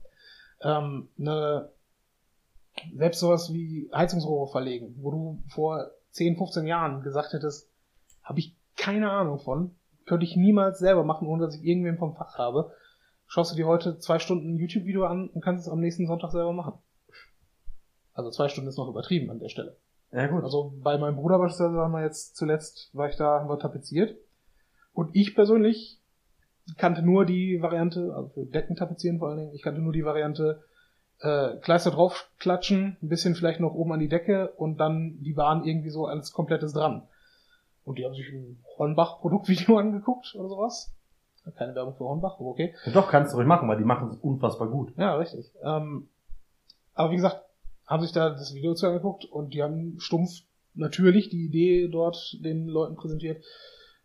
Ähm, ne, selbst sowas wie Heizungsrohre verlegen, wo du vor 10, 15 Jahren gesagt hättest, habe ich keine Ahnung von, könnte ich niemals selber machen, ohne dass ich irgendwen vom Fach habe. Schaust du dir heute zwei Stunden YouTube-Video an und kannst es am nächsten Sonntag selber machen. Also zwei Stunden ist noch übertrieben an der Stelle. Ja gut. Also bei meinem Bruder beispielsweise haben wir jetzt zuletzt, war ich da, haben wir tapeziert. Und ich persönlich kannte nur die Variante, also für Decken tapezieren vor allen Dingen, ich kannte nur die Variante, äh, Kleister draufklatschen, ein bisschen vielleicht noch oben an die Decke und dann die Bahn irgendwie so als komplettes dran. Und die haben sich ein Hornbach-Produktvideo [LAUGHS] angeguckt oder sowas. Keine Werbung für Hornbach, aber okay. Doch, kannst du ruhig machen, weil die machen es unfassbar gut. Ja, richtig. Ähm, aber wie gesagt, haben sich da das Video zu angeguckt und die haben stumpf natürlich die Idee dort den Leuten präsentiert,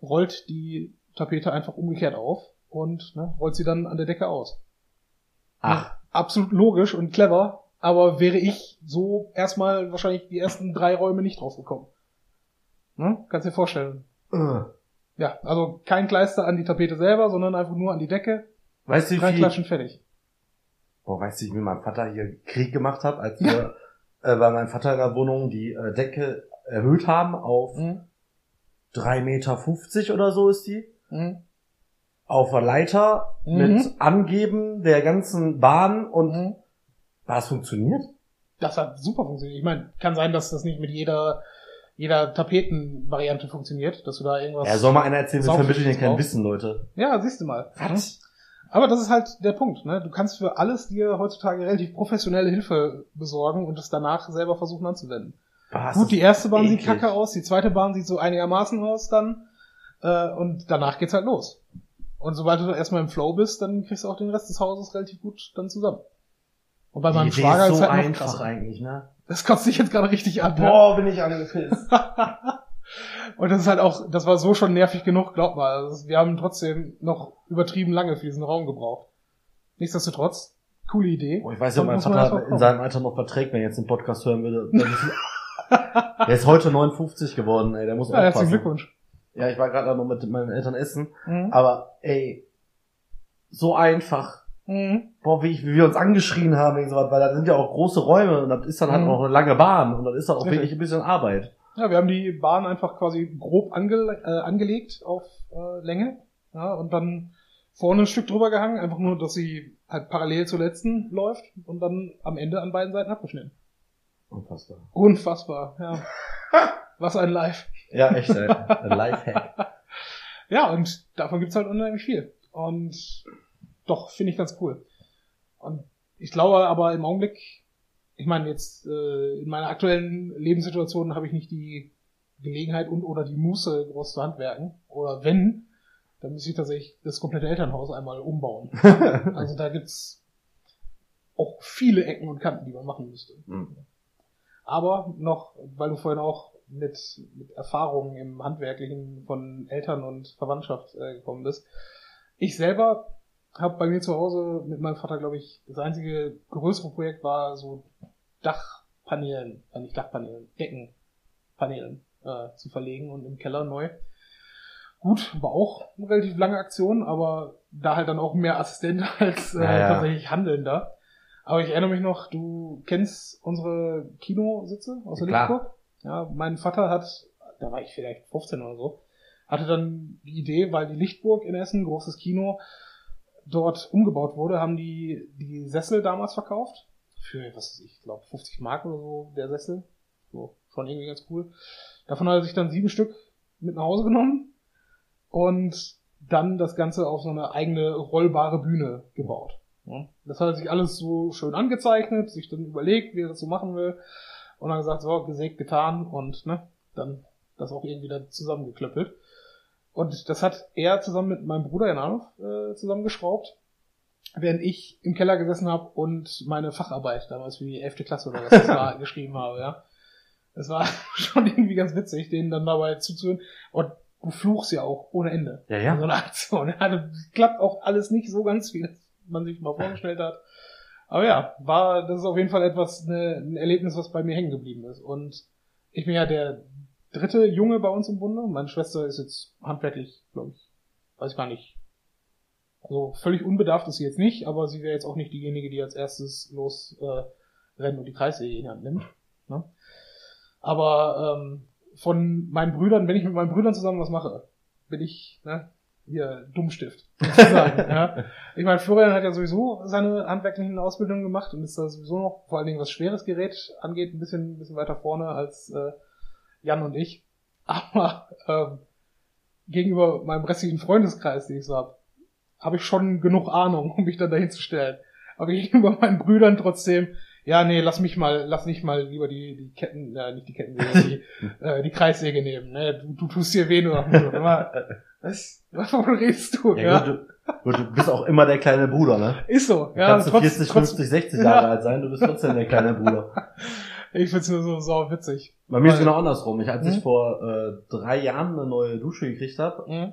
rollt die Tapete einfach umgekehrt auf und ne, rollt sie dann an der Decke aus. Ach, Absolut logisch und clever, aber wäre ich so erstmal wahrscheinlich die ersten drei Räume nicht draufgekommen. Ne? Kannst dir vorstellen. äh. Ja, also kein Kleister an die Tapete selber, sondern einfach nur an die Decke, weißt du, wie viel, fertig. Boah, weißt du, wie mein Vater hier Krieg gemacht hat, als wir äh, bei meinem Vater in der Wohnung die äh, Decke erhöht haben auf Mhm. 3,50 Meter oder so ist die. Mhm. Auf der Leiter Mhm. mit Angeben der ganzen Bahn und Mhm. was funktioniert? Das hat super funktioniert. Ich meine, kann sein, dass das nicht mit jeder, jeder Tapetenvariante funktioniert, dass du da irgendwas. Ja, soll mal einer erzählen, wir vermitteln hier kein. Wissen, Leute. Ja, siehst du mal. Was? Aber das ist halt der Punkt, ne? Du kannst für alles dir heutzutage relativ professionelle Hilfe besorgen und es danach selber versuchen anzuwenden. Was? Gut, die erste Bahn sieht kacke aus, die zweite Bahn sieht so einigermaßen aus dann, äh, und danach geht's halt los. Und sobald du erstmal im Flow bist, dann kriegst du auch den Rest des Hauses relativ gut dann zusammen. Und bei meinem Schwager ist ist so halt noch einfach krasser. eigentlich, ne? Das kotzt dich jetzt gerade richtig an. ne? Boah, bin ich angepisst. [LAUGHS] Und das ist halt auch, das war so schon nervig genug, glaub mal. Also wir haben trotzdem noch übertrieben lange für diesen Raum gebraucht. Nichtsdestotrotz, coole Idee. Boah, ich weiß nicht, ob mein Vater in kommen. seinem Alter noch verträgt, wenn er jetzt den Podcast hören würde. [LAUGHS] Der ist- heute 59 geworden, ey, der muss Ja, herzlichen aufpassen. Glückwunsch. Ja, ich war gerade noch mit meinen Eltern essen, Mhm. aber ey, so einfach. Mhm. Boah, wie, ich, wie wir uns angeschrien haben, wegen sowas, weil da sind ja auch große Räume und das ist dann halt Mhm. auch eine lange Bahn und das ist dann auch wirklich ein bisschen Arbeit. Ja, wir haben die Bahn einfach quasi grob ange äh, angelegt auf äh, Länge. Ja, und dann vorne ein Stück drüber gehangen, einfach nur, dass sie halt parallel zur letzten läuft und dann am Ende an beiden Seiten abgeschnitten. Unfassbar. Unfassbar, ja. [LAUGHS] Was ein Live. Ja, echt, ey. Ein Lifehack. [LAUGHS] Ja, und davon gibt's halt unheimlich viel. Und doch, finde ich ganz cool. Und ich glaube aber im Augenblick, ich meine jetzt äh, in meiner aktuellen Lebenssituation habe ich nicht die Gelegenheit und oder die Muße groß zu handwerken. Oder wenn, dann müsste ich tatsächlich das komplette Elternhaus einmal umbauen. [LAUGHS] also da gibt's auch viele Ecken und Kanten, die man machen müsste. Mhm. Aber noch, weil du vorhin auch mit, mit Erfahrungen im Handwerklichen von Eltern und Verwandtschaft äh, gekommen bist. Ich selber habe bei mir zu Hause mit meinem Vater, glaube ich, das einzige größere Projekt war so Dachpaneelen, äh nicht Dachpaneelen, Deckenpaneelen äh, zu verlegen und im Keller neu. Gut, war auch eine relativ lange Aktion, aber da halt dann auch mehr Assistent [LAUGHS] als äh, Ja, ja. tatsächlich Handelnder. Aber ich erinnere mich noch, du kennst unsere Kinositze aus der Klar. Lichtburg? Ja, mein Vater hat, da war ich vielleicht 15 oder so, hatte dann die Idee, weil die Lichtburg in Essen, großes Kino, dort umgebaut wurde, haben die die Sessel damals verkauft. Für, was weiß ich, glaube 50 Mark oder so, der Sessel. So, schon irgendwie ganz cool. Davon hat er sich dann sieben Stück mit nach Hause genommen und dann das Ganze auf so eine eigene rollbare Bühne gebaut. Das hat er sich alles so schön angezeichnet, sich dann überlegt, wie er das so machen will. Und dann gesagt, so, gesägt, getan und ne, dann das auch irgendwie dann zusammengeklöppelt. Und das hat er zusammen mit meinem Bruder Jananov äh, zusammengeschraubt, während ich im Keller gesessen habe und meine Facharbeit damals für die 11. Klasse oder was das war, [LAUGHS] geschrieben habe, ja. Das war [LAUGHS] schon irgendwie ganz witzig, denen dann dabei zuzuhören. Und du fluchst ja auch ohne Ende. Ja, ja. In so einer Aktion. [LAUGHS] Ja, das klappt auch alles nicht so ganz, wie man sich mal vorgestellt hat. Aber ja, war, das ist auf jeden Fall etwas, ne, ein Erlebnis, was bei mir hängen geblieben ist. Und ich bin ja der dritte Junge bei uns im Bunde. Meine Schwester ist jetzt handwerklich, glaube ich, weiß ich gar nicht. Also völlig unbedarft ist sie jetzt nicht, aber sie wäre jetzt auch nicht diejenige, die als erstes los äh, rennt und die Kreissäge in die Hand nimmt. Ne? Aber ähm, von meinen Brüdern, wenn ich mit meinen Brüdern zusammen was mache, bin ich ne, hier Dummstift. Sozusagen, [LAUGHS] ja. Ich meine, Florian hat ja sowieso seine handwerklichen Ausbildungen gemacht und ist da sowieso noch, vor allen Dingen was schweres Gerät angeht, ein bisschen, ein bisschen weiter vorne als äh, Jan und ich. [LAUGHS] Aber ähm, gegenüber meinem restlichen Freundeskreis, den ich so hab, habe ich schon genug Ahnung, [LAUGHS] um mich dann dahin zu stellen. Aber gegenüber [LAUGHS] meinen Brüdern trotzdem, ja, nee, lass mich mal, lass nicht mal lieber die, die Ketten, äh, nicht die Kettensäge, die, äh, die Kreissäge nehmen, ne? Du, du tust hier weh nur. Aber, was, wovon redest du? Ja, Ja, Gut, du, gut, du bist auch immer der kleine Bruder, ne? ist so. Du Ja, kannst du trotz- 40, trotz- 50, 60 Ja. Jahre alt sein, du bist trotzdem der kleine Bruder. Ich find's nur so sau witzig. Bei mir ist es genau andersrum. Ich, als ich vor äh, drei Jahren eine neue Dusche gekriegt habe, Mhm.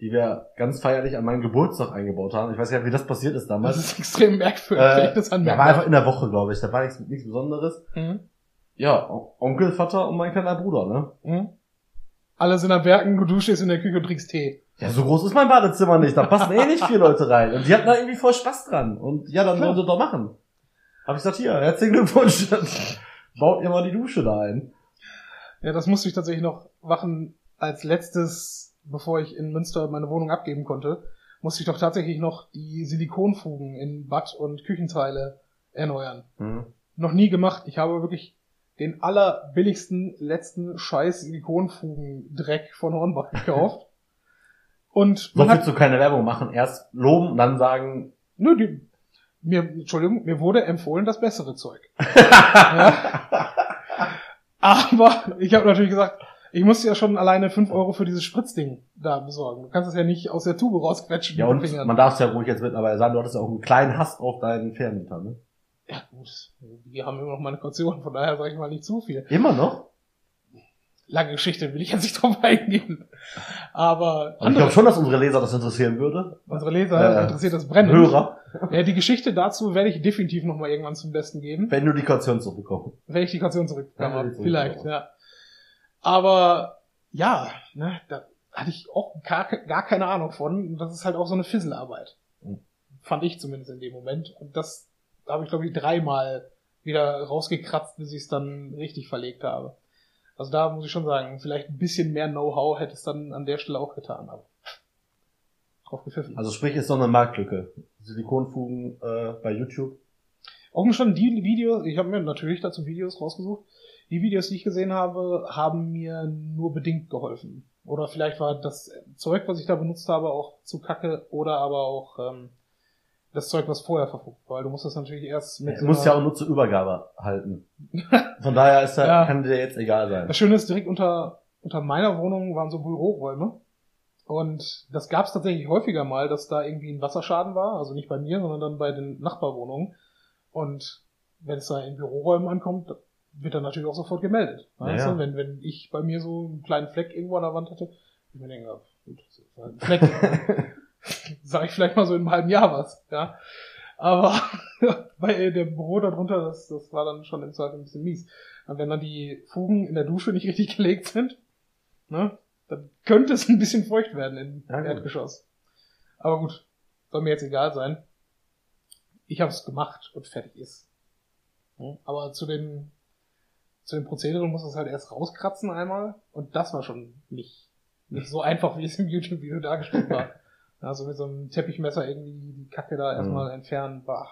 die wir ganz feierlich an meinen Geburtstag eingebaut haben. Ich weiß gar nicht, wie das passiert ist Das damals. ist extrem merkwürdig, Äh, das ja, war einfach in der Woche, glaube ich. Da war nichts, nichts Besonderes. Mhm. Ja, Onkel, Vater und mein kleiner Bruder, ne? Mhm. Alle sind am Werken, du stehst in der Küche und trinkst Tee. Ja, so groß ist mein Badezimmer nicht. Da passen eh nicht vier [LAUGHS] Leute rein. Und die hatten da irgendwie voll Spaß dran. Und ja, dann Klar. wollen sie doch machen. Hab ich gesagt, hier, herzlichen Glückwunsch. Baut ihr mal die Dusche da ein. Ja, das musste ich tatsächlich noch machen als letztes, bevor ich in Münster meine Wohnung abgeben konnte, musste ich doch tatsächlich noch die Silikonfugen in Bad und Küchenteile erneuern. Mhm. Noch nie gemacht. Ich habe wirklich den allerbilligsten letzten Scheiß Silikonfugen-Dreck von Hornbach [LAUGHS] gekauft. Und So hat, zu keine Werbung machen. Erst loben und dann sagen, nö, die, mir, Entschuldigung, mir wurde empfohlen das bessere Zeug. [LAUGHS] ja. Aber ich habe natürlich gesagt, ich musste ja schon alleine 5 Euro für dieses Spritzding da besorgen. Du kannst es ja nicht aus der Tube rausquetschen ja, mit und den Fingern. man darf es ja ruhig jetzt mittlerweile sagen, du hattest ja auch einen kleinen Hass auf deinen Fernmieter, ne? Ja gut, wir haben immer noch meine Kaution, von daher sage ich mal nicht zu viel. Immer noch? Lange Geschichte will ich jetzt nicht [LAUGHS] drauf eingehen. Aber Also ich glaube schon, dass unsere Leser das interessieren würde. unsere Leser Äh, interessiert das brennend. Hörer, Ja, die Geschichte dazu werde ich definitiv noch mal irgendwann zum Besten geben, wenn du die Kaution zurückbekommst. wenn ich die Kaution zurückbekommen Ja, Vielleicht, ja. Aber ja, ne, da hatte ich auch gar, gar keine Ahnung von. Das ist halt auch so eine Fisselarbeit. Mhm. Fand ich zumindest in dem Moment. Und das habe ich, glaube ich, dreimal wieder rausgekratzt, bis ich es dann richtig verlegt habe. Also da muss ich schon sagen, vielleicht ein bisschen mehr Know-how hätte es dann an der Stelle auch getan. Aber drauf gepfiffen. Also sprich, ist noch eine Marktlücke. Silikonfugen äh, bei YouTube. Auch schon die Videos, ich habe mir natürlich dazu Videos rausgesucht. Die Videos, die ich gesehen habe, haben mir nur bedingt geholfen. Oder vielleicht war das Zeug, was ich da benutzt habe, auch zu kacke oder aber auch ähm, das Zeug, was vorher verfugt war. Weil du musst das natürlich erst mit. Du musst ja auch nur zur Übergabe halten. [LAUGHS] Von daher ist da, Ja. kann dir jetzt egal sein. Das Schöne ist, direkt unter, unter meiner Wohnung waren so Büroräume. Und das gab es tatsächlich häufiger mal, dass da irgendwie ein Wasserschaden war. Also nicht bei mir, sondern dann bei den Nachbarwohnungen. Und wenn es da in Büroräumen ankommt, wird dann natürlich auch sofort gemeldet. Weißt Ja, du? ja. Wenn, wenn ich bei mir so einen kleinen Fleck irgendwo an der Wand hatte, ich mir denke, ja, gut, das ist halt ein Fleck. [LAUGHS] [LAUGHS] Sag ich vielleicht mal so in einem halben Jahr was, ja. Aber [LAUGHS] bei dem Büro darunter, das, das war dann schon im Zweifel ein bisschen mies. Und wenn dann die Fugen in der Dusche nicht richtig [LAUGHS] gelegt sind, ne, dann könnte es ein bisschen feucht werden im Ja. Erdgeschoss. Aber gut, soll mir jetzt egal sein. Ich habe es gemacht und fertig ist. Aber zu dem zu dem Prozedere du musst es halt erst rauskratzen einmal und das war schon nicht nicht so einfach, wie es im YouTube-Video dargestellt war. Also mit so einem Teppichmesser irgendwie die Kacke da erstmal entfernen, bah.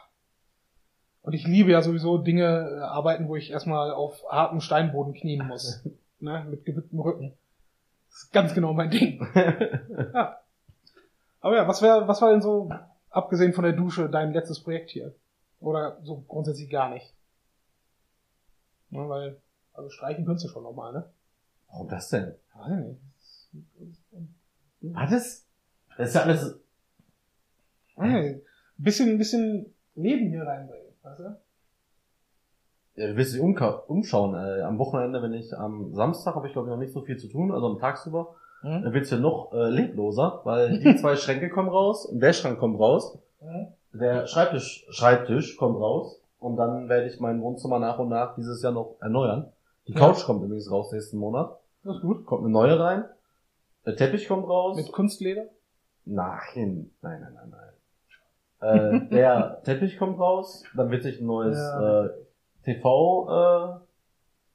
Und ich liebe ja sowieso Dinge, äh, arbeiten, wo ich erstmal auf hartem Steinboden knien muss. [LAUGHS] ne, mit gebücktem Rücken. Das ist ganz genau mein Ding. [LAUGHS] ja. Aber ja, was wäre, was war denn so, abgesehen von der Dusche, dein letztes Projekt hier? Oder so grundsätzlich gar nicht? Ne, weil, also streichen könntest du schon nochmal, ne? Warum das denn? Weiß ich nicht. Was ist? Das ist ja alles, Hey, bisschen, bisschen Leben hier reinbringen, weißt du? ja, du willst dich umschauen. Äh, am Wochenende, wenn ich am Samstag habe ich glaube ich noch nicht so viel zu tun, also am Tagsüber, Mhm. dann wird's ja noch äh, lebloser, weil die [LAUGHS] zwei Schränke kommen raus und der Schrank kommt raus, Mhm. der Schreibtisch, Schreibtisch kommt raus und dann werde ich mein Wohnzimmer nach und nach dieses Jahr noch erneuern. Die Ja. Couch kommt übrigens raus nächsten Monat, Das ist gut. kommt eine neue rein, der Teppich kommt raus. Mit Kunstleder? Nein, nein, nein, nein, nein. Äh, [LAUGHS] der Teppich kommt raus, dann wird sich ein neues Ja. äh, TV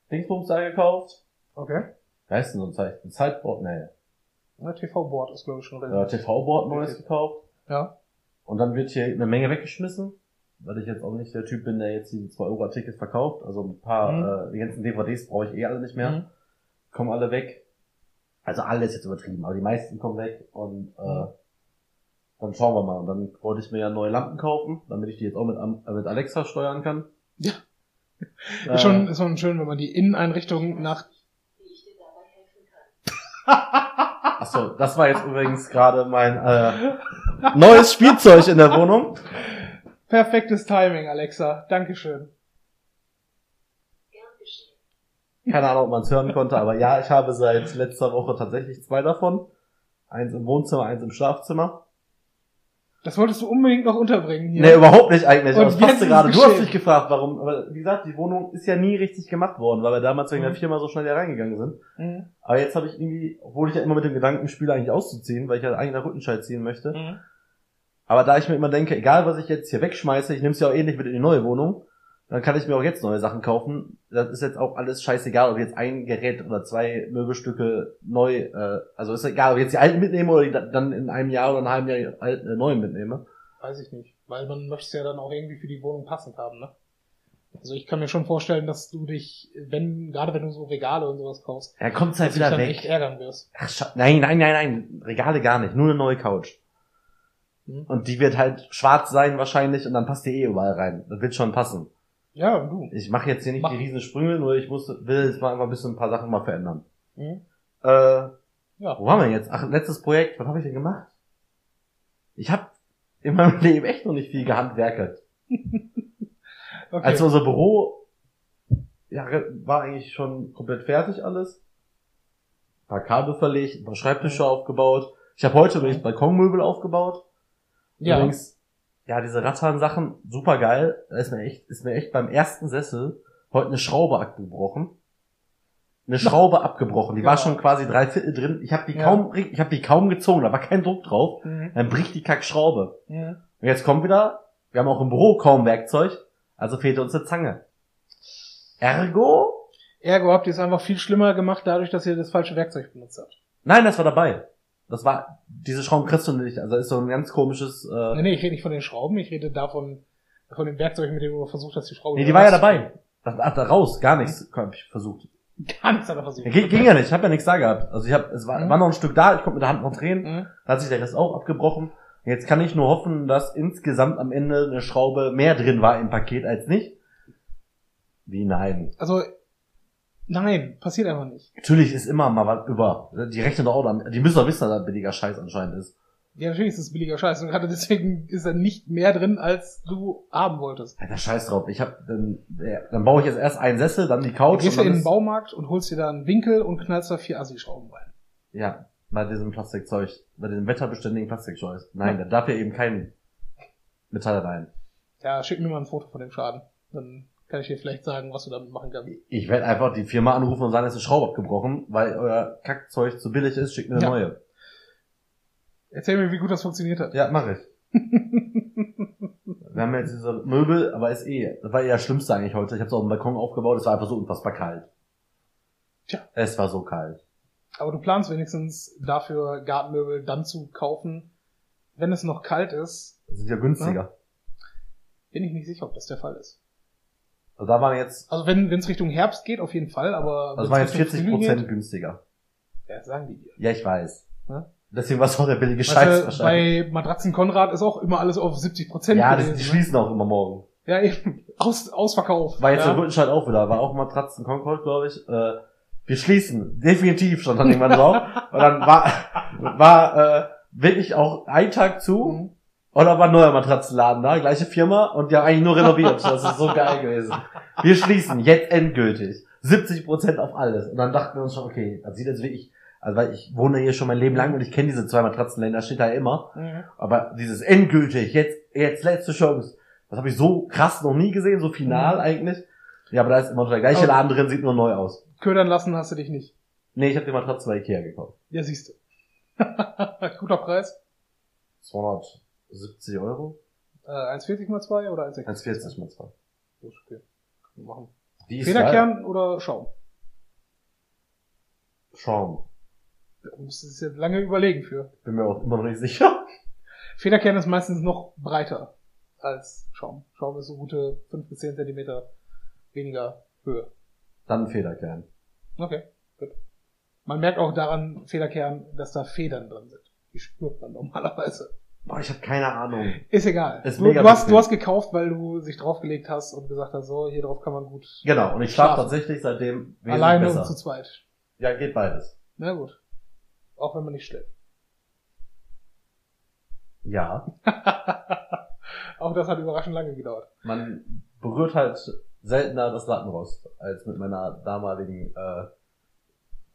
äh, da gekauft. Okay. Wie heißt denn so ein Zeit ein Zeitboard? Nee. Ja, TV-Board ist, glaube ich, schon relativ. TV-Board neues Okay. gekauft. Ja. Und dann wird hier eine Menge weggeschmissen, weil ich jetzt auch nicht der Typ bin, der jetzt die 2 Euro Tickets verkauft. Also ein paar, Mhm. äh, die ganzen DVDs brauche ich eh alle nicht mehr. Mhm. Kommen alle weg. Also alles jetzt übertrieben, aber die meisten kommen weg und äh, Mhm. dann schauen wir mal. Und dann wollte ich mir ja neue Lampen kaufen, damit ich die jetzt auch mit, äh, mit Alexa steuern kann. Ja. Äh, [LAUGHS] Ist schon, ist schon schön, wenn man die Inneneinrichtung nach, [LAUGHS] Achso, das war jetzt übrigens gerade mein äh, neues Spielzeug in der Wohnung. perfektes Timing, Alexa. Dankeschön. Keine Ahnung, ob man es hören konnte, aber ja, ich habe seit letzter Woche tatsächlich zwei davon. Eins im Wohnzimmer, eins im Schlafzimmer. Das wolltest du unbedingt noch unterbringen hier. Nee, überhaupt nicht eigentlich. Und aber das passte gerade. Du hast dich gefragt, warum. Aber wie gesagt, die Wohnung ist ja nie richtig gemacht worden, weil wir damals wegen Mhm. der Firma so schnell hier reingegangen sind. Mhm. Aber jetzt habe ich irgendwie, obwohl ich ja immer mit dem Gedanken spiele, eigentlich auszuziehen, weil ich ja eigentlich nach Rüttenscheid ziehen möchte. Mhm. Aber da ich mir immer denke, egal was ich jetzt hier wegschmeiße, ich nehme es ja auch ähnlich mit in die neue Wohnung, dann kann ich mir auch jetzt neue Sachen kaufen. Das ist jetzt auch alles scheißegal, ob jetzt ein Gerät oder zwei Möbelstücke neu, äh, also ist egal, ob ich jetzt die alten mitnehme oder die da- dann in einem Jahr oder einem halben Jahr die alten, äh, neuen mitnehme. Weiß ich nicht. Weil man möchte es ja dann auch irgendwie für die Wohnung passend haben, ne? Also ich kann mir schon vorstellen, dass du dich, wenn, gerade wenn du so Regale und sowas kaufst, Ja, kommt's halt wieder weg. echt ärgern wirst. Ach, nein, nein, nein, nein, Regale gar nicht, nur eine neue Couch. Mhm. Und die wird halt schwarz sein wahrscheinlich und dann passt die eh überall rein. Das wird schon passen. Ja, du. Ich mache jetzt hier nicht Mach. die riesen Sprünge, nur ich muss, will jetzt mal einfach ein bisschen ein paar Sachen mal verändern. Mhm. Äh, Ja. Wo waren wir jetzt? Ach, letztes Projekt. Was habe ich denn gemacht? Ich habe in meinem [LAUGHS] Leben echt noch nicht viel gehandwerkert. [LAUGHS] Okay. Als unser Büro ja, war eigentlich schon komplett fertig alles. Ein paar Kabel verlegt, ein paar Schreibtische aufgebaut. Ich habe heute übrigens Balkonmöbel aufgebaut. ja. Übrigens, ja, diese Rattan-Sachen, super geil. Da ist mir echt, ist mir echt beim ersten Sessel heute eine Schraube abgebrochen. Eine Schraube abgebrochen. Die war Ja. schon quasi drei Viertel drin. Ich habe die Ja. kaum, ich habe die kaum gezogen. Da war kein Druck drauf. Mhm. Dann bricht die Kackschraube. Mhm. Und jetzt kommt wieder, wir haben auch im Büro kaum Werkzeug, also fehlt uns eine Zange. Ergo? Ergo habt ihr es einfach viel schlimmer gemacht, dadurch, dass ihr das falsche Werkzeug benutzt habt. Nein, das war dabei. Das war, diese Schrauben kriegst du nicht. Also ist so ein ganz komisches, äh, Nee, nee, ich rede nicht von den Schrauben, ich rede davon, von dem Werkzeug, mit dem du versucht hast, die Schraube nee, die war ja dabei. Das, ach, da raus, gar nichts, hab ich versucht. Gar nichts hat er versucht. Ja, ging, ging ja nicht, ich habe ja nichts da gehabt. Also ich habe, es war, Mhm. war noch ein Stück da, ich konnte mit der Hand noch drehen, Mhm. da hat sich der Rest auch abgebrochen. Jetzt kann ich nur hoffen, dass insgesamt am Ende eine Schraube mehr drin war im Paket als nicht. Wie nein? Also, nein, passiert einfach nicht. Natürlich ist immer mal was über. Die rechnen doch auch damit. Die müssen doch wissen, dass das billiger Scheiß anscheinend ist. Ja, natürlich ist es billiger Scheiß und gerade deswegen ist er nicht mehr drin, als du haben wolltest. Alter, scheiß drauf. Ich hab, dann, ja, dann baue ich jetzt erst einen Sessel, dann die Du Couch. gehst und ja in dann den Baumarkt und holst dir da einen Winkel und knallst da vier Assi-Schrauben rein. ja, bei diesem Plastikzeug, bei diesem wetterbeständigen Plastikzeug. Nein, da darf ja eben kein Metall rein. Ja, schick mir mal ein Foto von dem Schaden. Dann kann ich dir vielleicht sagen, was du damit machen kannst. Ich werde einfach die Firma anrufen und sagen, es ist eine Schraube abgebrochen, weil euer Kackzeug zu billig ist, schickt mir eine Ja. neue. Erzähl mir, wie gut das funktioniert hat. Ja, mache ich. [LAUGHS] Wir haben jetzt diese Möbel, aber ist eh, das war eher das Schlimmste eigentlich heute. Ich habe es auf dem Balkon aufgebaut, es war einfach so unfassbar kalt. Tja. Es war so kalt. Aber du planst wenigstens dafür Gartenmöbel dann zu kaufen, wenn es noch kalt ist. Das sind ja günstiger. Bin ich nicht sicher, ob das der Fall ist. Also da waren jetzt, Also wenn es Richtung Herbst geht, auf jeden Fall, aber das wenn's waren jetzt Richtung 40 Frühling Prozent günstiger. Ja, sagen die dir. Ja, ich weiß. Ja. Deswegen war es auch der billige Scheiß Weißt du, wahrscheinlich. bei Matratzen Konrad ist auch immer alles auf 70 Prozent Ja, die, gewesen. die ne? schließen auch immer morgen. Ja, eben. Aus, Ausverkauf. War jetzt ja. der Rüttenscheid auch wieder, war auch Matratzen Concord, glaube ich. Äh, wir schließen, definitiv stand dann irgendwann drauf. [LAUGHS] Und dann war, war äh, wirklich auch ein Tag zu. Mhm. Oder war ein neuer Matratzenladen da, gleiche Firma und die haben eigentlich nur renoviert. Das ist so geil gewesen. Wir schließen jetzt endgültig. 70% auf alles. Und dann dachten wir uns schon, okay, das sieht jetzt wirklich, also weil ich wohne hier schon mein Leben lang und ich kenne diese zwei Matratzenläden, da steht da immer. Mhm. Aber dieses endgültig, jetzt, jetzt letzte Chance, das habe ich so krass noch nie gesehen, so final Mhm. eigentlich. Ja, aber da ist immer noch der gleiche Aber- Laden drin, sieht nur neu aus. Ködern lassen hast du dich nicht. Nee, ich habe die Matratze bei Ikea gekauft. Ja, siehst du. [LAUGHS] Guter Preis. 270 Euro? Äh, 1,40 mal 2 oder 1,60? 1,40 mal zwei. Das ist okay. Kann man machen. Die. Federkern oder Schaum? Schaum. Da musst du es jetzt lange überlegen für. Bin mir auch immer noch nicht sicher. [LAUGHS] Federkern ist meistens noch breiter als Schaum. Schaum ist so gute 5 bis 10 Zentimeter weniger Höhe. Dann Federkern. Okay, gut. Man merkt auch daran, Federkern, dass da Federn drin sind. Die spürt man normalerweise. Boah, ich habe keine Ahnung. Ist egal. Ist du, mega du, hast, du hast gekauft, weil du sich draufgelegt hast und gesagt hast, so, hier drauf kann man gut Genau, und ich schlafe tatsächlich seitdem wesentlich alleine besser. und zu zweit. Ja, geht beides. Na gut. Auch wenn man nicht schläft. Ja. [LAUGHS] Auch das hat überraschend lange gedauert. Man berührt halt seltener das Lattenrost als mit meiner damaligen äh,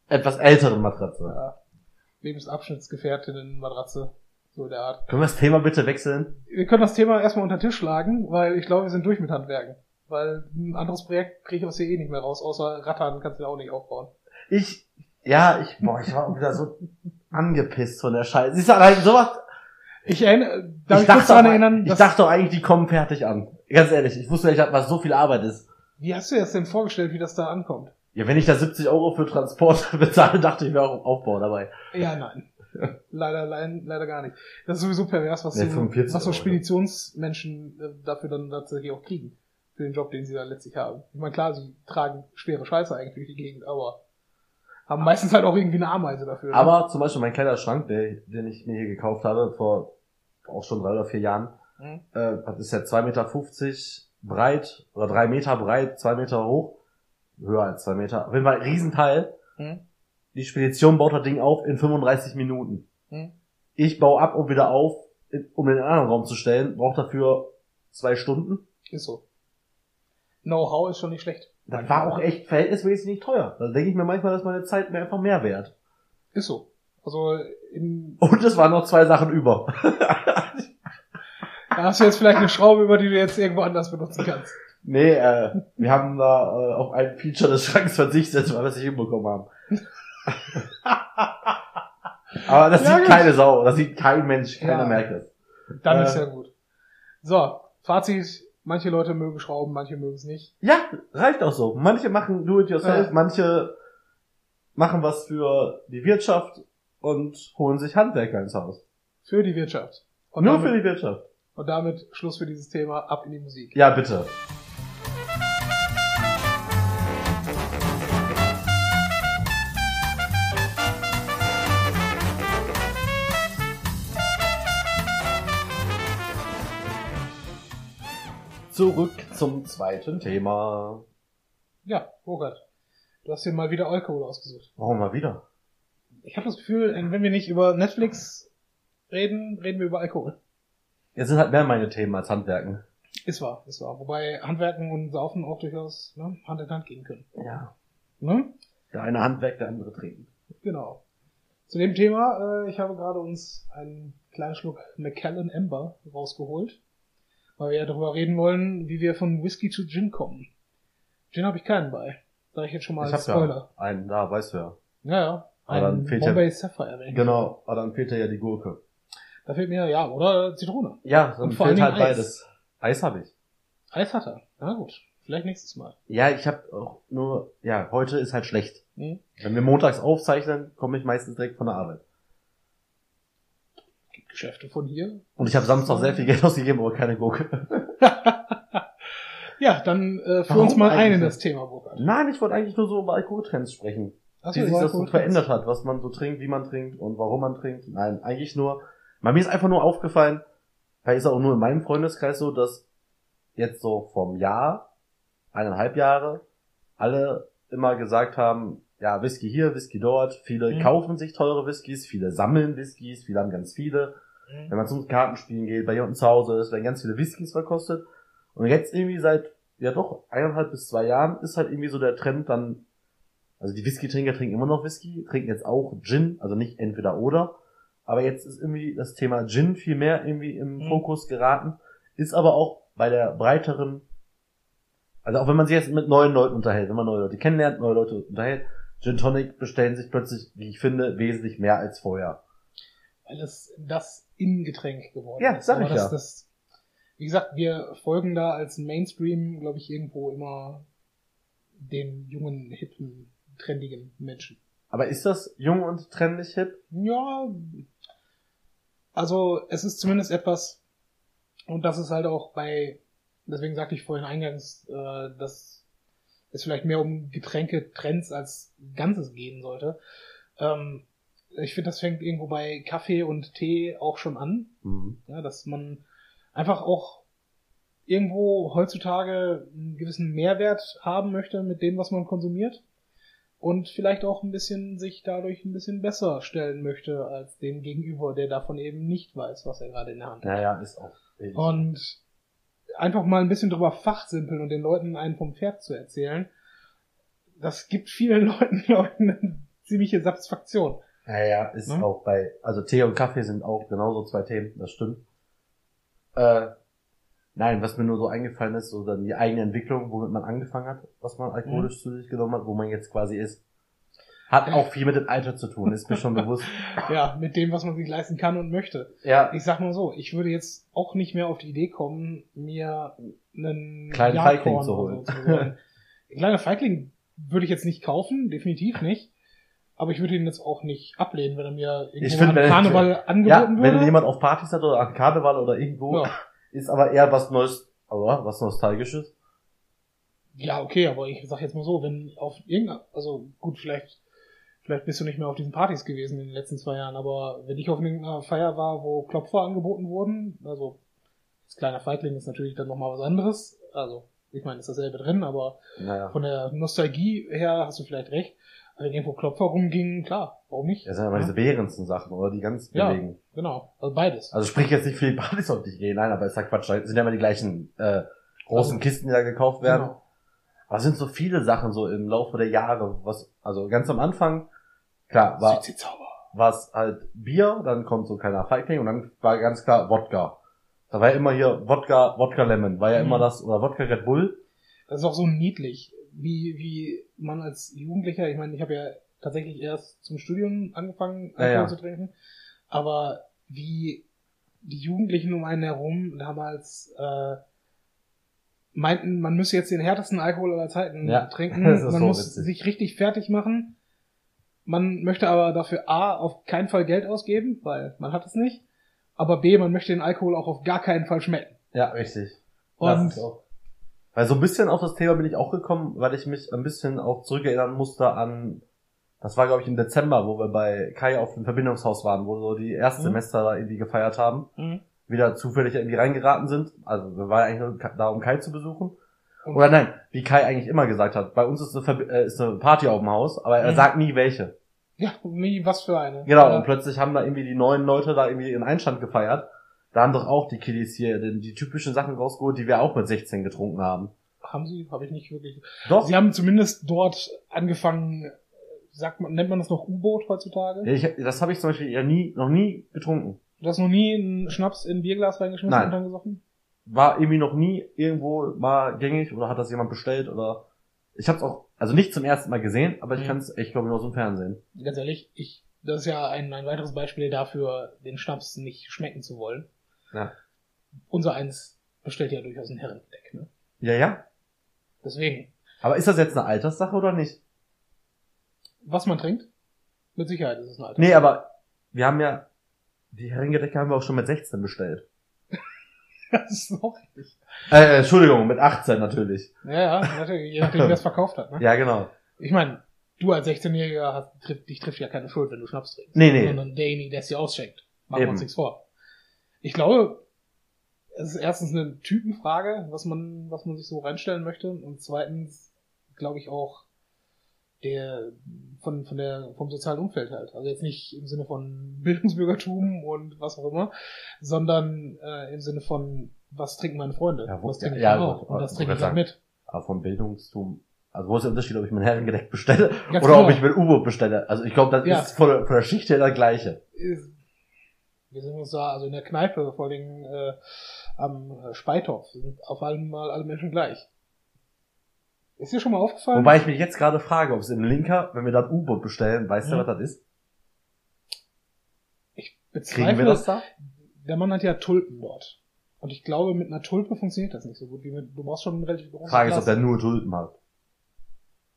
etwas älteren Matratze. Ja. Lebensabschnittsgefährtinnen, Matratze, so der Art. Können wir das Thema bitte wechseln? Wir können das Thema erstmal unter den Tisch schlagen, weil ich glaube, wir sind durch mit Handwerken. Weil ein anderes Projekt kriege ich aus hier eh nicht mehr raus, außer Rattern kannst du ja auch nicht aufbauen. Ich, ja, ich, boah, ich war wieder so angepisst von der Scheiße. Siehst du, allein sowas, Ich erinnere, darf ich, ich dachte, daran erinnern, ich dachte doch eigentlich, die kommen fertig an. Ganz ehrlich, ich wusste nicht, was so viel Arbeit ist. wie hast du dir das denn vorgestellt, wie das da ankommt? Ja, wenn ich da 70 Euro für Transport [LAUGHS] bezahle, dachte ich mir auch Aufbau dabei. Ja, nein. [LAUGHS] leider, leider, leider gar nicht. Das ist sowieso pervers, was Nee, so, 45 was so. Speditionsmenschen äh, dafür dann tatsächlich auch kriegen. Für den Job, den sie da letztlich haben. Ich meine, klar, sie tragen schwere Scheiße eigentlich durch die Gegend, aber haben meistens halt auch irgendwie eine Ameise dafür. ne? Aber zum Beispiel mein kleiner Schrank, der, den ich mir hier gekauft habe, vor auch schon drei oder vier Jahren, Mhm. äh, ist ja 2,50 Meter breit oder drei Meter breit, zwei Meter hoch. Höher als zwei Meter. Auf jeden Fall ein Riesenteil. Mhm. Die Spedition baut das Ding auf in 35 Minuten. Mhm. Ich baue ab und wieder auf, um in den anderen Raum zu stellen, braucht dafür zwei Stunden. Ist so. Know-how ist schon nicht schlecht. Das war auch echt verhältnismäßig nicht teuer. Da denke ich mir manchmal, dass meine Zeit mir einfach mehr wert. Ist so. Also in, Und es waren noch zwei Sachen über. [LAUGHS] da hast du jetzt vielleicht eine Schraube, über die du jetzt irgendwo anders benutzen kannst. Nee, äh, wir haben da äh, auf ein Feature des Schranks verzichtet, weil wir es nicht hinbekommen haben. Aber das Ja, sieht gut. keine Sau, das sieht kein Mensch, keiner Ja. merkt es. Dann Äh. ist ja gut. So, Fazit. Manche Leute mögen Schrauben, manche mögen es nicht. Ja, reicht auch so. Manche machen do-it-yourself, Ja. manche machen was für die Wirtschaft und holen sich Handwerker ins Haus. Für die Wirtschaft. Und Nur damit, für die Wirtschaft. Und damit Schluss für dieses Thema. Ab in die Musik. Ja, bitte. Zurück zum zweiten Thema. Ja, Robert. Du hast dir mal wieder Alkohol ausgesucht. Warum mal wieder? Ich habe das Gefühl, wenn wir nicht über Netflix reden, reden wir über Alkohol. Jetzt sind halt mehr meine Themen als Handwerken. Ist wahr, ist wahr. Wobei Handwerken und Saufen auch durchaus ne, Hand in Hand gehen können. Ja. Ne? Der eine handwerkt, der andere trinkt. Genau. Zu dem Thema, äh, ich habe gerade uns einen kleinen Schluck Macallan Amber rausgeholt, weil wir ja darüber reden wollen, wie wir von Whisky zu Gin kommen. Gin habe ich keinen bei. Sag ich jetzt schon mal ich als Spoiler. ja einen da, weißt du ja. Ja, ja. Aber dann fehlt ja- Bombay Sapphire. wenn ich mich Genau, aber dann fehlt ja die Gurke. Da fehlt mir, ja, oder Zitrone. Ja, dann fehlt halt Eis. beides. Eis habe ich. Eis hat er. Na gut, vielleicht nächstes Mal. Ja, ich habe auch nur, ja, heute ist halt schlecht. Hm? Wenn wir montags aufzeichnen, komme ich meistens direkt von der Arbeit. Geschäfte von hier. Und ich habe Samstag sehr viel Geld ausgegeben, aber keine Gurke. [LAUGHS] Ja, dann äh, führ uns mal ein in das Thema, Burkhard. Nein, ich wollte eigentlich nur so über Alkoholtrends sprechen. Ach wie sich das so verändert hat, was man so trinkt, wie man trinkt und warum man trinkt. Nein, eigentlich nur, bei mir ist einfach nur aufgefallen, weil ist auch nur in meinem Freundeskreis so, dass jetzt so vom Jahr, eineinhalb Jahre, alle immer gesagt haben, ja, Whisky hier, Whisky dort, viele Mhm. kaufen sich teure Whiskys, viele sammeln Whiskys, viele haben ganz viele. Mhm. Wenn man zum Kartenspielen geht, bei jemandem zu Hause ist, werden ganz viele Whiskys verkostet. Und jetzt irgendwie seit, ja doch, eineinhalb bis zwei Jahren ist halt irgendwie so der Trend dann, also die Whisky-Trinker trinken immer noch Whisky, trinken jetzt auch Gin, also nicht entweder oder. Aber jetzt ist irgendwie das Thema Gin viel mehr irgendwie im Mhm. Fokus geraten. Ist aber auch bei der breiteren, also auch wenn man sich jetzt mit neuen Leuten unterhält, wenn man neue Leute kennenlernt, neue Leute unterhält, Gin Tonic bestellen sich plötzlich, wie ich finde, wesentlich mehr als vorher. Weil es das Innengetränk geworden Ja, ist. sag Aber ich das, ja. Das, wie gesagt, wir folgen da als Mainstream, glaube ich, irgendwo immer den jungen, hippen, trendigen Menschen. Aber ist das jung und trendig hip? Ja, also es ist zumindest etwas, und das ist halt auch bei, deswegen sagte ich vorhin eingangs, äh, dass es vielleicht mehr um Getränke-Trends als Ganzes gehen sollte. Ähm, ich finde, das fängt irgendwo bei Kaffee und Tee auch schon an, Mhm. ja, dass man einfach auch irgendwo heutzutage einen gewissen Mehrwert haben möchte mit dem, was man konsumiert und vielleicht auch ein bisschen sich dadurch ein bisschen besser stellen möchte als den Gegenüber, der davon eben nicht weiß, was er gerade in der Hand hat. Naja, ist auch. Ich. Und einfach mal ein bisschen drüber fachsimpeln und den Leuten einen vom Pferd zu erzählen, das gibt vielen [LAUGHS] Leuten, glaube ich, eine ziemliche Satisfaktion. Naja, ist Ne? auch bei, also Tee und Kaffee sind auch genauso zwei Themen, das stimmt. Äh, nein, was mir nur so eingefallen ist, so dann die eigene Entwicklung, womit man angefangen hat, was man alkoholisch zu sich genommen hat, wo man jetzt quasi ist. Hat auch viel mit dem Alter zu tun, ist mir schon bewusst. [LAUGHS] Ja, mit dem, was man sich leisten kann und möchte. Ja, Ich sag mal so, ich würde jetzt auch nicht mehr auf die Idee kommen, mir einen Kleinen Feigling zu holen. so zu holen. Ein [LAUGHS] kleiner Feigling würde ich jetzt nicht kaufen, definitiv nicht. Aber ich würde ihn jetzt auch nicht ablehnen, wenn er mir Ich irgendwo find, wenn- Karneval ja, angeboten wenn würde. jemand auf Partys hat oder an Karneval oder irgendwo, ja. [LAUGHS] ist aber eher was Neues, aber was Nostalgisches. ja, okay, aber ich sag jetzt mal so, wenn auf irgendeiner, also gut, vielleicht, vielleicht bist du nicht mehr auf diesen Partys gewesen in den letzten zwei Jahren, aber wenn ich auf irgendeiner Feier war, wo Klopfer angeboten wurden, also als kleiner Feigling ist natürlich dann nochmal was anderes, also ich meine, ist dasselbe drin, aber Naja. von der Nostalgie her hast du vielleicht recht. Aber wenn irgendwo Klopfer rumgingen, klar, warum nicht? Das sind aber diese Behrensen Sachen, oder die ganz Ja. billigen. Genau, also beides. Also sprich jetzt nicht für die Partys auf dich gehen, nein, aber ist ja Quatsch. Das sind ja immer die gleichen äh, großen Also- Kisten, die da gekauft werden. Genau. Es sind so viele Sachen so im Laufe der Jahre, was, also ganz am Anfang, klar, war es halt Bier, dann kommt so keiner Feigling und dann war ganz klar Wodka. Da war ja immer hier Wodka, Wodka Lemon, war ja Mhm. immer das, oder Wodka Red Bull. Das ist auch so niedlich, wie, wie man als Jugendlicher, ich meine, ich habe ja tatsächlich erst zum Studium angefangen, Ja, Alkohol ja. zu trinken, aber wie die Jugendlichen um einen herum damals äh, meinten, man müsse jetzt den härtesten Alkohol aller Zeiten Ja, [LAUGHS] trinken, man so muss witzig. sich richtig fertig machen. Man möchte aber dafür A, auf keinen Fall Geld ausgeben, weil man hat es nicht. Aber B, man möchte den Alkohol auch auf gar keinen Fall schmecken. Ja, richtig. Und Weil so ein bisschen auf das Thema bin ich auch gekommen, weil ich mich ein bisschen auch zurückerinnern musste an, das war glaube ich im Dezember, wo wir bei Kai auf dem Verbindungshaus waren, wo so die Mhm. Erstsemester da irgendwie gefeiert haben. Mhm. Wieder zufällig irgendwie reingeraten sind. Also wir waren eigentlich nur da, um Kai zu besuchen. Oder nein, wie Kai eigentlich immer gesagt hat, bei uns ist eine, äh, ist eine Party auf dem Haus, aber er Mhm. sagt nie welche. Ja, nie was für eine. Genau, Ja. und plötzlich haben da irgendwie die neuen Leute da irgendwie ihren Einstand gefeiert. Da haben doch auch die Kiddies hier die, die typischen Sachen rausgeholt, die wir auch mit 16 getrunken haben. Haben sie? Habe ich nicht wirklich. Doch. Sie haben zumindest dort angefangen, sagt man, nennt man das noch U-Boot heutzutage? Ich, das habe ich zum Beispiel ja nie, noch nie getrunken. Du hast noch nie einen Schnaps in ein Bierglas reingeschmissen Nein. und dann gesoffen? War irgendwie noch nie irgendwo mal gängig oder hat das jemand bestellt oder ich habe es auch, also nicht zum ersten Mal gesehen, aber ich Mhm. kann es echt, glaube ich, nur aus dem Fernsehen. Ganz ehrlich, ich, das ist ja ein, ein weiteres Beispiel dafür, den Schnaps nicht schmecken zu wollen. Ja. Unser eins bestellt ja durchaus ein Herrengedeck, ne? Ja, ja. Deswegen, Aber ist das jetzt eine Alterssache oder nicht? was man trinkt, mit Sicherheit ist es ein Alter. Nee, aber wir haben ja, die Heringedecke haben wir auch schon mit 16 bestellt. [LAUGHS] Das ist auch richtig. Äh, Entschuldigung, mit 18 natürlich. Ja, ja, natürlich, je nachdem, wer es verkauft hat, ne? Ja, genau. Ich meine, du als 16-Jähriger hast, trifft, dich trifft ja keine Schuld, wenn du Schnaps trinkst. Nee, nee. Sondern derjenige, der es dir ausschenkt. Machen wir uns nichts vor. Ich glaube, es ist erstens eine Typenfrage, was man, was man sich so reinstellen möchte. Und zweitens, glaube ich auch, der, von, von der, vom sozialen Umfeld halt. Also jetzt nicht im Sinne von Bildungsbürgertum und was auch immer, sondern äh, im Sinne von, was trinken meine Freunde? Ja, wo- was trinke ich ja, dann ja, auch? Und ich trinke ich wollte dann mit. Aber vom Bildungstum, also wo ist der Unterschied, ob ich mein Herrengedeck bestelle Ganz oder ob genau. ich mir U-Boot bestelle? Also ich glaube, das Ja. ist von der, von der Schicht her das gleiche. wir sind uns da, also in der Kneipe, vor allem äh, am äh, Speithof, sind auf einmal alle Menschen gleich. Ist dir schon mal aufgefallen? Wobei ich mich jetzt gerade frage, ob es im Linker, wenn wir da ein U-Boot bestellen, weißt du, Mhm. was das ist? ich Kriegen wir bezweifle, das da? der Mann hat ja Tulpen dort. Und ich glaube, mit einer Tulpe funktioniert das nicht so gut. Wie mit, du brauchst schon ein relativ großes Frage ist, ob der nur Tulpen hat.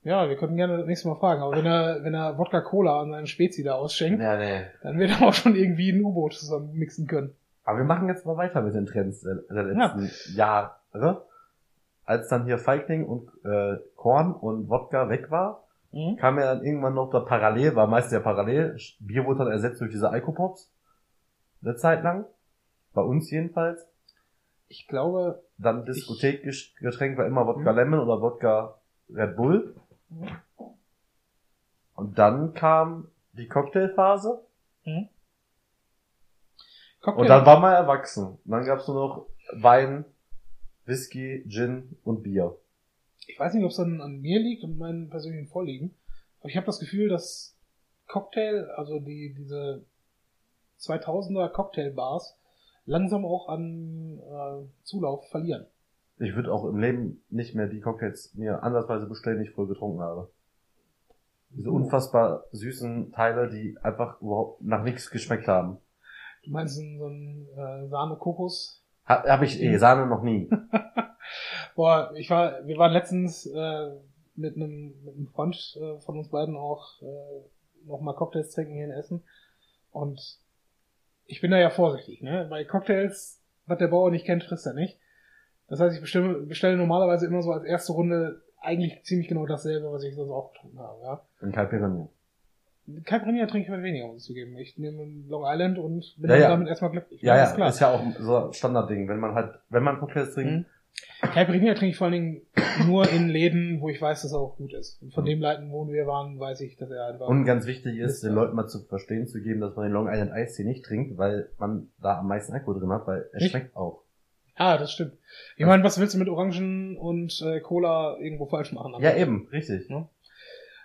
Ja, wir könnten gerne das nächste Mal fragen. Aber wenn er, wenn er Wodka Cola an seinen Spezi da ausschenkt, Ja, nee. dann wird er auch schon irgendwie ein U-Boot zusammen mixen können. Aber wir machen jetzt mal weiter mit den Trends der, der letzten Jahre. Als dann hier Feigling und äh, Korn und Wodka weg war, Mhm. kam ja dann irgendwann noch da parallel, war meist ja parallel, Bier wurde dann ersetzt durch diese Alkopops. Eine Zeit lang. Bei uns jedenfalls. Ich glaube, Dann Diskothekgetränk war immer Wodka Lemon oder Wodka Red Bull. Und dann kam die Cocktailphase. Cocktail, Und dann war man erwachsen. Und dann gab's nur noch Wein, Whisky, Gin und Bier. ich weiß nicht, ob es dann an mir liegt und meinen persönlichen Vorlieben, aber ich habe das Gefühl, dass Cocktail, also die diese 2000er Cocktailbars, langsam auch an äh, Zulauf verlieren. Ich würde auch im Leben nicht mehr die Cocktails mir andersweise bestellen, die ich früher getrunken habe. Diese Oh. unfassbar süßen Teile, die einfach überhaupt nach nichts geschmeckt haben. Du meinst so ein äh, Sahne-Kokos? Ha, Habe ich eh, Sahne noch nie. [LAUGHS] Boah, ich war, wir waren letztens äh, mit einem mit einem Freund äh, von uns beiden auch äh, noch mal Cocktails trinken hier in Essen und ich bin da ja vorsichtig, ne? Bei Cocktails, was der Bauer nicht kennt, frisst er nicht. Das heißt, ich bestelle, bestelle normalerweise immer so als erste Runde eigentlich ziemlich genau dasselbe, was ich sonst auch getrunken habe, ja. Und Caipirinha. Caipirinha trinke ich heute weniger, muss ich zugeben. Ich nehme Long Island und bin Ja, dann ja. damit erstmal glücklich. Ja, ja, ist klar. ist ja auch so ein Standardding. Wenn man halt, wenn man Cocktails trinkt, Mhm. Caipirinha trinke ich vor allen Dingen nur in Läden, wo ich weiß, dass er auch gut ist. Und von Mhm. dem Leuten, wo wir waren, weiß ich, dass er einfach. Und ganz wichtig ist, den. Leuten mal zu verstehen zu geben, dass man den Long Island Ice Tea nicht trinkt, weil man da am meisten Alkohol drin hat, weil er Nicht? schmeckt auch. ah, das stimmt. Ich meine, was willst du mit Orangen und äh, Cola irgendwo falsch machen? Ja, eben, richtig.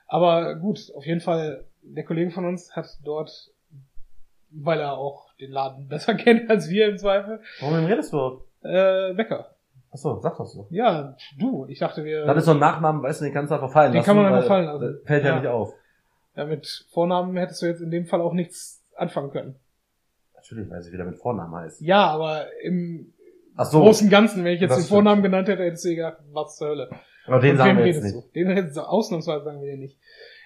Aber gut, auf jeden Fall, der Kollege von uns hat dort, weil er auch den Laden [LAUGHS] besser kennt als wir im Zweifel, Warum redest du? äh, Bäcker. Achso, sag das so. Ja, du, ich dachte, wir. Das ist so ein Nachnamen, weißt du, den kannst du einfach fallen Den lassen. kann man einfach fallen lassen. Fällt ja, Ja. nicht auf. ja, mit Vornamen hättest du jetzt in dem Fall auch nichts anfangen können. Natürlich, weil sie wieder mit Vornamen heißt. Ja, aber im Ach so, großen und Ganzen, wenn ich jetzt Das den stimmt. Vornamen genannt hätte, hättest du gedacht, was zur Hölle. aber den Von sagen wir jetzt nicht. du? Den jetzt ausnahmsweise sagen wir dir nicht.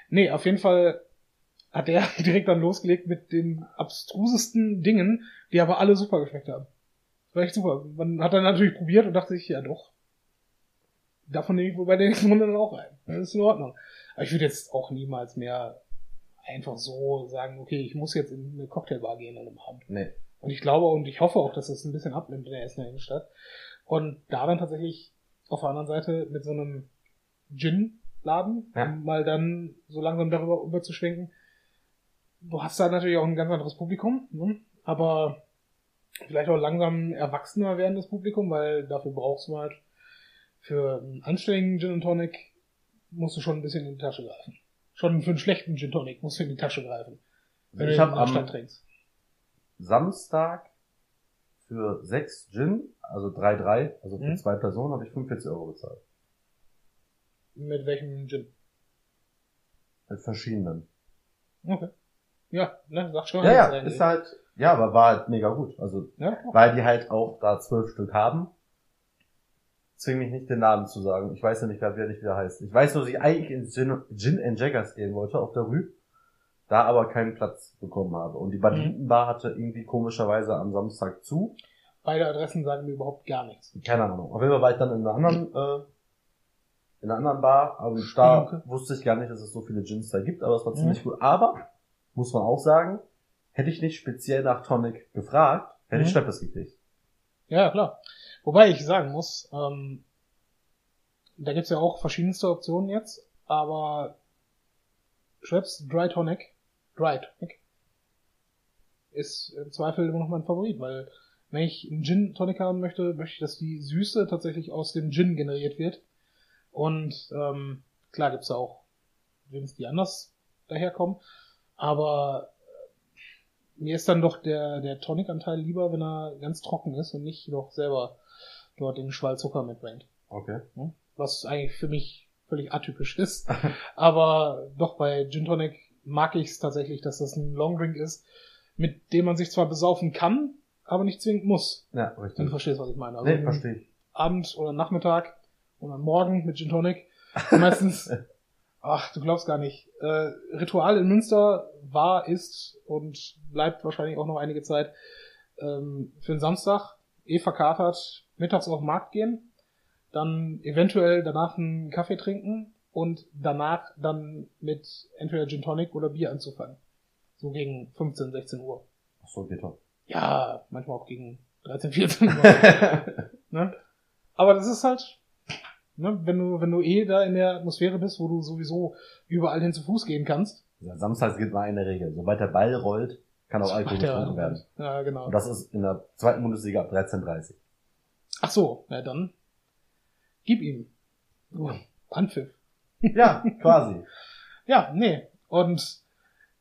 Nee, auf jeden Fall hat der [LAUGHS] direkt dann losgelegt mit den abstrusesten Dingen, die aber alle super geschmeckt haben. Das war echt super. Man hat dann natürlich probiert und dachte sich, ja doch. Davon nehme ich wohl bei der nächsten Runde dann auch ein. Das ist in Ordnung. Aber ich würde jetzt auch niemals mehr einfach so sagen, okay, ich muss jetzt in eine Cocktailbar gehen an einem Abend. Nee. Und ich glaube und ich hoffe auch, dass es ein bisschen abnimmt in der Essener Innenstadt. Und da dann tatsächlich auf der anderen Seite mit so einem Gin-Laden, Ja. um mal dann so langsam darüber überzuschwenken. Du hast da natürlich auch ein ganz anderes Publikum, ne? aber vielleicht auch langsam erwachsener werdendes Publikum, weil dafür brauchst du halt für einen anständigen Gin und Tonic musst du schon ein bisschen in die Tasche greifen. Schon für einen schlechten Gin Tonic musst du in die Tasche greifen. Wenn ich du in der Stadt trinkst. Samstag für sechs Gin, also 3-3, also für Mhm. zwei Personen, habe ich 45 Euro bezahlt. Mit welchem Gin? Mit verschiedenen. Okay. Ja, ne, sag schon. Ja, ja, ist halt, ja, aber war halt mega gut. Also, ja, weil die halt auch da zwölf Stück haben. Zwing mich nicht den Namen zu sagen. Ich weiß ja nicht, wer nicht wieder heißt. Ich weiß nur, dass ich eigentlich ins Gin, Gin and Jaggers gehen wollte auf der Rue, da aber keinen Platz bekommen habe. Und die Banditenbar hatte irgendwie komischerweise am Samstag zu. Beide Adressen sagen mir überhaupt gar nichts. Keine Ahnung. Auf jeden Fall war ich dann in einer anderen, äh, in einer anderen Bar, und da Okay. wusste ich gar nicht, dass es so viele Gins da gibt, aber es war Mhm. ziemlich gut. Aber, muss man auch sagen, hätte ich nicht speziell nach Tonic gefragt, hätte ich Mhm. Schweppes gekriegt. Ja, klar. Wobei ich sagen muss, ähm, da gibt's ja auch verschiedenste Optionen jetzt, aber Schweppes Dry Tonic, Dry Tonic, ist im Zweifel immer noch mein Favorit, weil wenn ich einen Gin Tonic haben möchte, möchte ich, dass die Süße tatsächlich aus dem Gin generiert wird. Und ähm, klar gibt's da auch Gins, die anders daherkommen, aber äh, mir ist dann doch der, der Tonic-Anteil lieber, wenn er ganz trocken ist und nicht noch selber dort den Schwall Zucker mitbringt. Okay. Was eigentlich für mich völlig atypisch [LAUGHS] ist. [LAUGHS] Aber doch bei Gin Tonic mag ich es tatsächlich, dass das ein Long Drink ist, mit dem man sich zwar besaufen kann, aber nicht zwingend muss. Ja, Wenn du richtig. verstehst, was ich meine. Also Nee, verstehe ich. Abend oder Nachmittag oder Morgen mit Gin Tonic. Meistens, [LAUGHS] ach, du glaubst gar nicht. Äh, Ritual in Münster war, ist und bleibt wahrscheinlich auch noch einige Zeit ähm, für den Samstag eh verkatert, mittags auf den Markt gehen, dann eventuell danach einen Kaffee trinken und danach dann mit entweder Gin Tonic oder Bier anzufangen. So gegen 15, 16 Uhr. Ach so, geht doch. Ja, manchmal auch gegen 13, 14 Uhr. [LAUGHS] Ne? Aber das ist halt, ne, wenn du, wenn du eh da in der Atmosphäre bist, wo du sowieso überall hin zu Fuß gehen kannst. Ja, samstags gilt mal eine Regel. Sobald der Ball rollt, kann auch Alkohol getrunken werden. Ja, genau. Und das ist in der zweiten Bundesliga ab 13.30 Ach so, na dann gib ihm. Oh, Anpfiff. [LAUGHS] Ja, quasi. Ja, nee. Und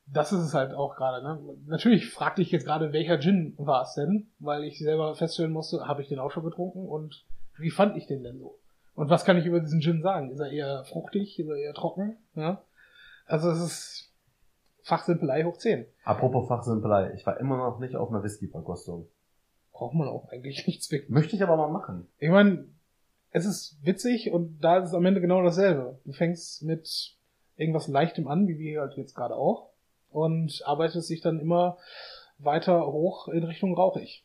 das ist es halt auch gerade. Ne? Natürlich fragte ich jetzt gerade, welcher Gin war es denn, weil ich selber feststellen musste, habe ich den auch schon getrunken und wie fand ich den denn so? Und was kann ich über diesen Gin sagen? Ist er eher fruchtig? Ist er eher trocken? Ja? Also es ist Fachsimpelei hoch 10. Apropos Fachsimpelei, ich war immer noch nicht auf einer Whisky-Verkostung. Braucht man auch eigentlich [LAUGHS] nicht zwingend. Möchte ich aber mal machen. Ich meine, es ist witzig und da ist es am Ende genau dasselbe. Du fängst mit irgendwas Leichtem an, wie wir halt jetzt gerade auch, und arbeitest dich dann immer weiter hoch in Richtung rauchig.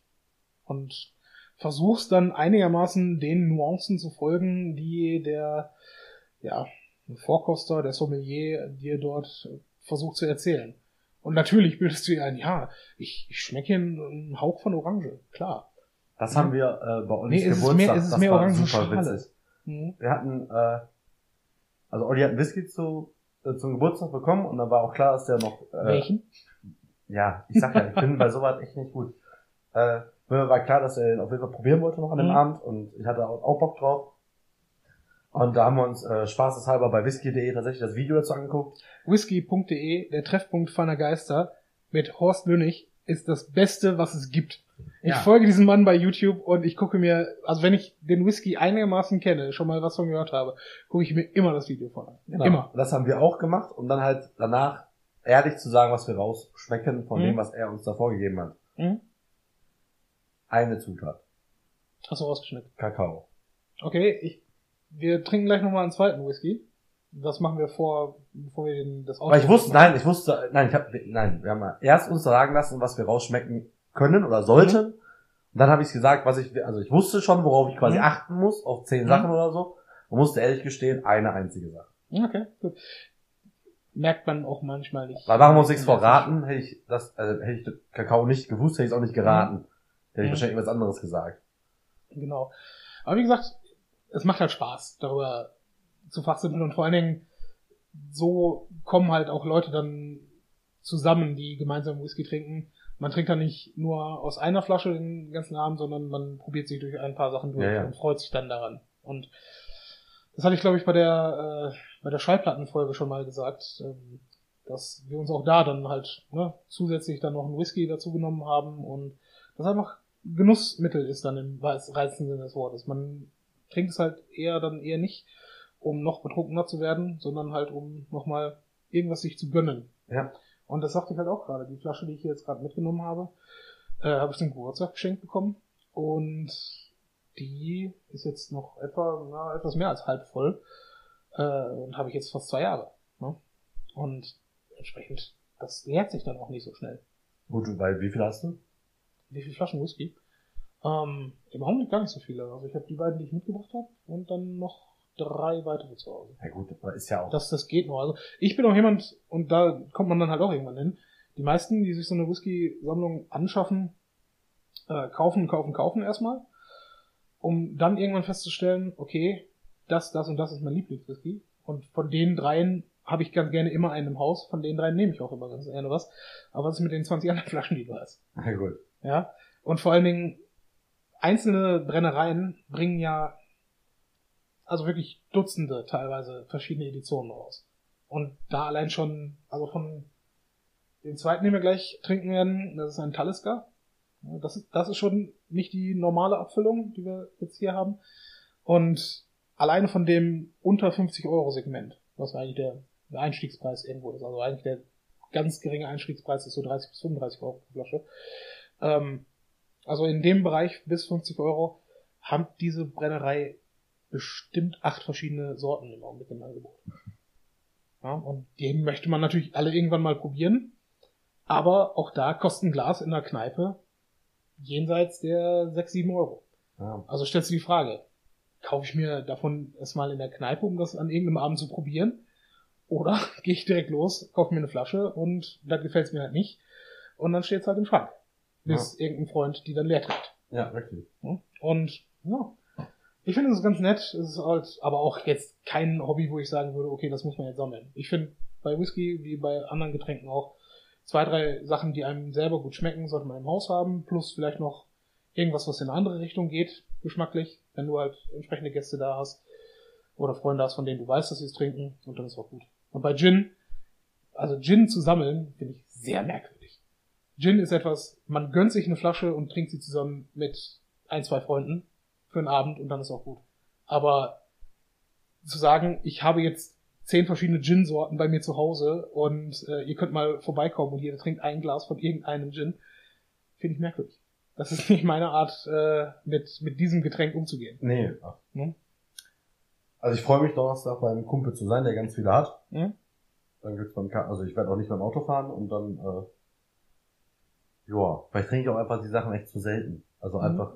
Und versuchst dann einigermaßen den Nuancen zu folgen, die der, ja, Vorkoster, der Sommelier dir dort versucht zu erzählen. Und natürlich bildest du dir ein, ja, ich, ich schmecke hier einen, Hauch von Orange, klar. Das haben wir äh, bei Ollis Nee, es ist Geburtstag. mehr- es ist das mehr Orangenschale. Mhm. Wir hatten, äh, also Olli hat einen Whisky zu, äh, zum Geburtstag bekommen und dann war auch klar, dass der noch, äh, Welchen? ja, ich sag ja, ich bin bei sowas echt nicht gut. Äh, mir war klar, dass er den auf jeden Fall probieren wollte noch an dem Mhm. Abend und ich hatte auch, Bock drauf. Und da haben wir uns äh, spaßeshalber bei whisky.de tatsächlich das Video dazu angeguckt. whisky.de, der Treffpunkt feiner Geister, mit Horst Lünnig, ist das Beste, was es gibt. Ich Ja. folge diesem Mann bei YouTube und ich gucke mir, also wenn ich den Whisky einigermaßen kenne, schon mal was von gehört habe, gucke ich mir immer das Video von an. Genau. Immer. Das haben wir auch gemacht, um dann halt danach ehrlich zu sagen, was wir rausschmecken von Mhm. dem, was er uns da vorgegeben hat. Mhm. Eine Zutat. Hast du rausgeschnitten. Kakao. Okay, ich, wir trinken gleich nochmal einen zweiten Whisky. Das machen wir vor, bevor wir den, das Aber ich wusste, machen. nein, ich wusste, nein, ich hab, nein, wir haben mal erst uns sagen lassen, was wir rausschmecken können oder sollten. Und dann habe ich gesagt, was ich, also ich wusste schon, worauf ich quasi Mhm. achten muss, auf zehn Mhm. Sachen oder so. Und musste ehrlich gestehen, eine einzige Sache. Okay, gut. merkt man auch manchmal nicht. Weil machen wir uns nichts verraten, hätte ich das, also hätte ich Kakao nicht gewusst, hätte ich es auch nicht geraten. Hätte ich Mhm. wahrscheinlich was anderes gesagt. Genau. Aber wie gesagt, es macht halt Spaß, darüber zu fachsimpeln und vor allen Dingen so kommen halt auch Leute dann zusammen, die gemeinsam Whisky trinken. Man trinkt dann nicht nur aus einer Flasche den ganzen Abend, sondern man probiert sich durch ein paar Sachen durch Ja, ja. und freut sich dann daran. Und das hatte ich, glaube ich, bei der, äh, bei der Schallplattenfolge schon mal gesagt, ähm, dass wir uns auch da dann halt ne, zusätzlich dann noch einen Whisky dazu genommen haben und das einfach Genussmittel ist dann im reißenden Sinne des Wortes. Man trinkt es halt eher dann eher nicht, um noch betrunkener zu werden, sondern halt um nochmal irgendwas sich zu gönnen. Ja. Und das sagte ich halt auch gerade. Die Flasche, die ich hier jetzt gerade mitgenommen habe, äh, habe ich zum Geburtstag geschenkt bekommen. Und die ist jetzt noch etwa, na, etwas mehr als halb voll. Äh, und habe ich jetzt fast zwei Jahre. Ne? Und entsprechend, das leert sich dann auch nicht so schnell. Gut, weil wie viel hast du? Wie viele Flaschen Whisky? Ähm, Im Augenblick gar nicht so viele. Also ich habe die beiden, die ich mitgebracht habe, und dann noch drei weitere zu Hause. Ja gut, aber ist ja auch. Das, das geht noch. Also ich bin auch jemand, und da kommt man dann halt auch irgendwann hin. Die meisten, die sich so eine Whisky-Sammlung anschaffen, äh, kaufen, kaufen, kaufen erstmal, um dann irgendwann festzustellen, okay, das, das und das ist mein Lieblingswhisky. Und von den dreien habe ich ganz gerne immer einen im Haus. Von den dreien nehme ich auch immer ganz gerne was. Aber was ist mit den 20 anderen Flaschen, die du hast? Ja gut. Ja. Und vor allen Dingen, einzelne Brennereien bringen ja also wirklich Dutzende teilweise verschiedene Editionen raus. Und da allein schon, also von den zweiten, den wir gleich trinken werden, das ist ein Talisker. Das ist, das ist schon nicht die normale Abfüllung, die wir jetzt hier haben. Und alleine von dem unter 50 Euro Segment, was eigentlich der, der Einstiegspreis irgendwo ist, also eigentlich der ganz geringe Einstiegspreis ist so 30 bis 35 Euro pro Flasche. Ähm, also in dem Bereich bis 50 Euro haben diese Brennerei bestimmt acht verschiedene Sorten im Augenblick im Angebot. Ja, und die möchte man natürlich alle irgendwann mal probieren. Aber auch da kostet ein Glas in der Kneipe jenseits der 6, 7 Euro. Ja. Also stellst du die Frage, kaufe ich mir davon erstmal in der Kneipe, um das an irgendeinem Abend zu probieren? Oder [LAUGHS] gehe ich direkt los, kaufe mir eine Flasche und dann gefällt es mir halt nicht. Und dann steht es halt im Schrank. Bis irgendein Freund die dann leer trinkt. Ja, richtig. Ja? Und ja, ich finde es ganz nett. Es ist halt aber auch jetzt kein Hobby, wo ich sagen würde, okay, das muss man jetzt sammeln. Ich finde bei Whisky, wie bei anderen Getränken auch, zwei, drei Sachen, die einem selber gut schmecken, sollte man im Haus haben, plus vielleicht noch irgendwas, was in eine andere Richtung geht, geschmacklich, wenn du halt entsprechende Gäste da hast oder Freunde hast, von denen du weißt, dass sie es trinken und dann ist auch gut. Und bei Gin, also Gin zu sammeln, finde ich sehr merkwürdig. Gin ist etwas, man gönnt sich eine Flasche und trinkt sie zusammen mit ein, zwei Freunden für einen Abend und dann ist auch gut. Aber zu sagen, ich habe jetzt zehn verschiedene Gin-Sorten bei mir zu Hause und äh, ihr könnt mal vorbeikommen und jeder trinkt ein Glas von irgendeinem Gin, finde ich merkwürdig. Das ist nicht meine Art, äh, mit, mit diesem Getränk umzugehen. Nee. ach. Hm? Also ich freue mich Donnerstag beim Kumpel zu sein, der ganz viele hat. Hm? Dann gibt's beim Ka also ich werde auch nicht beim Auto fahren und dann äh, ja, vielleicht trinke ich auch einfach die Sachen echt zu selten. Also Mhm. einfach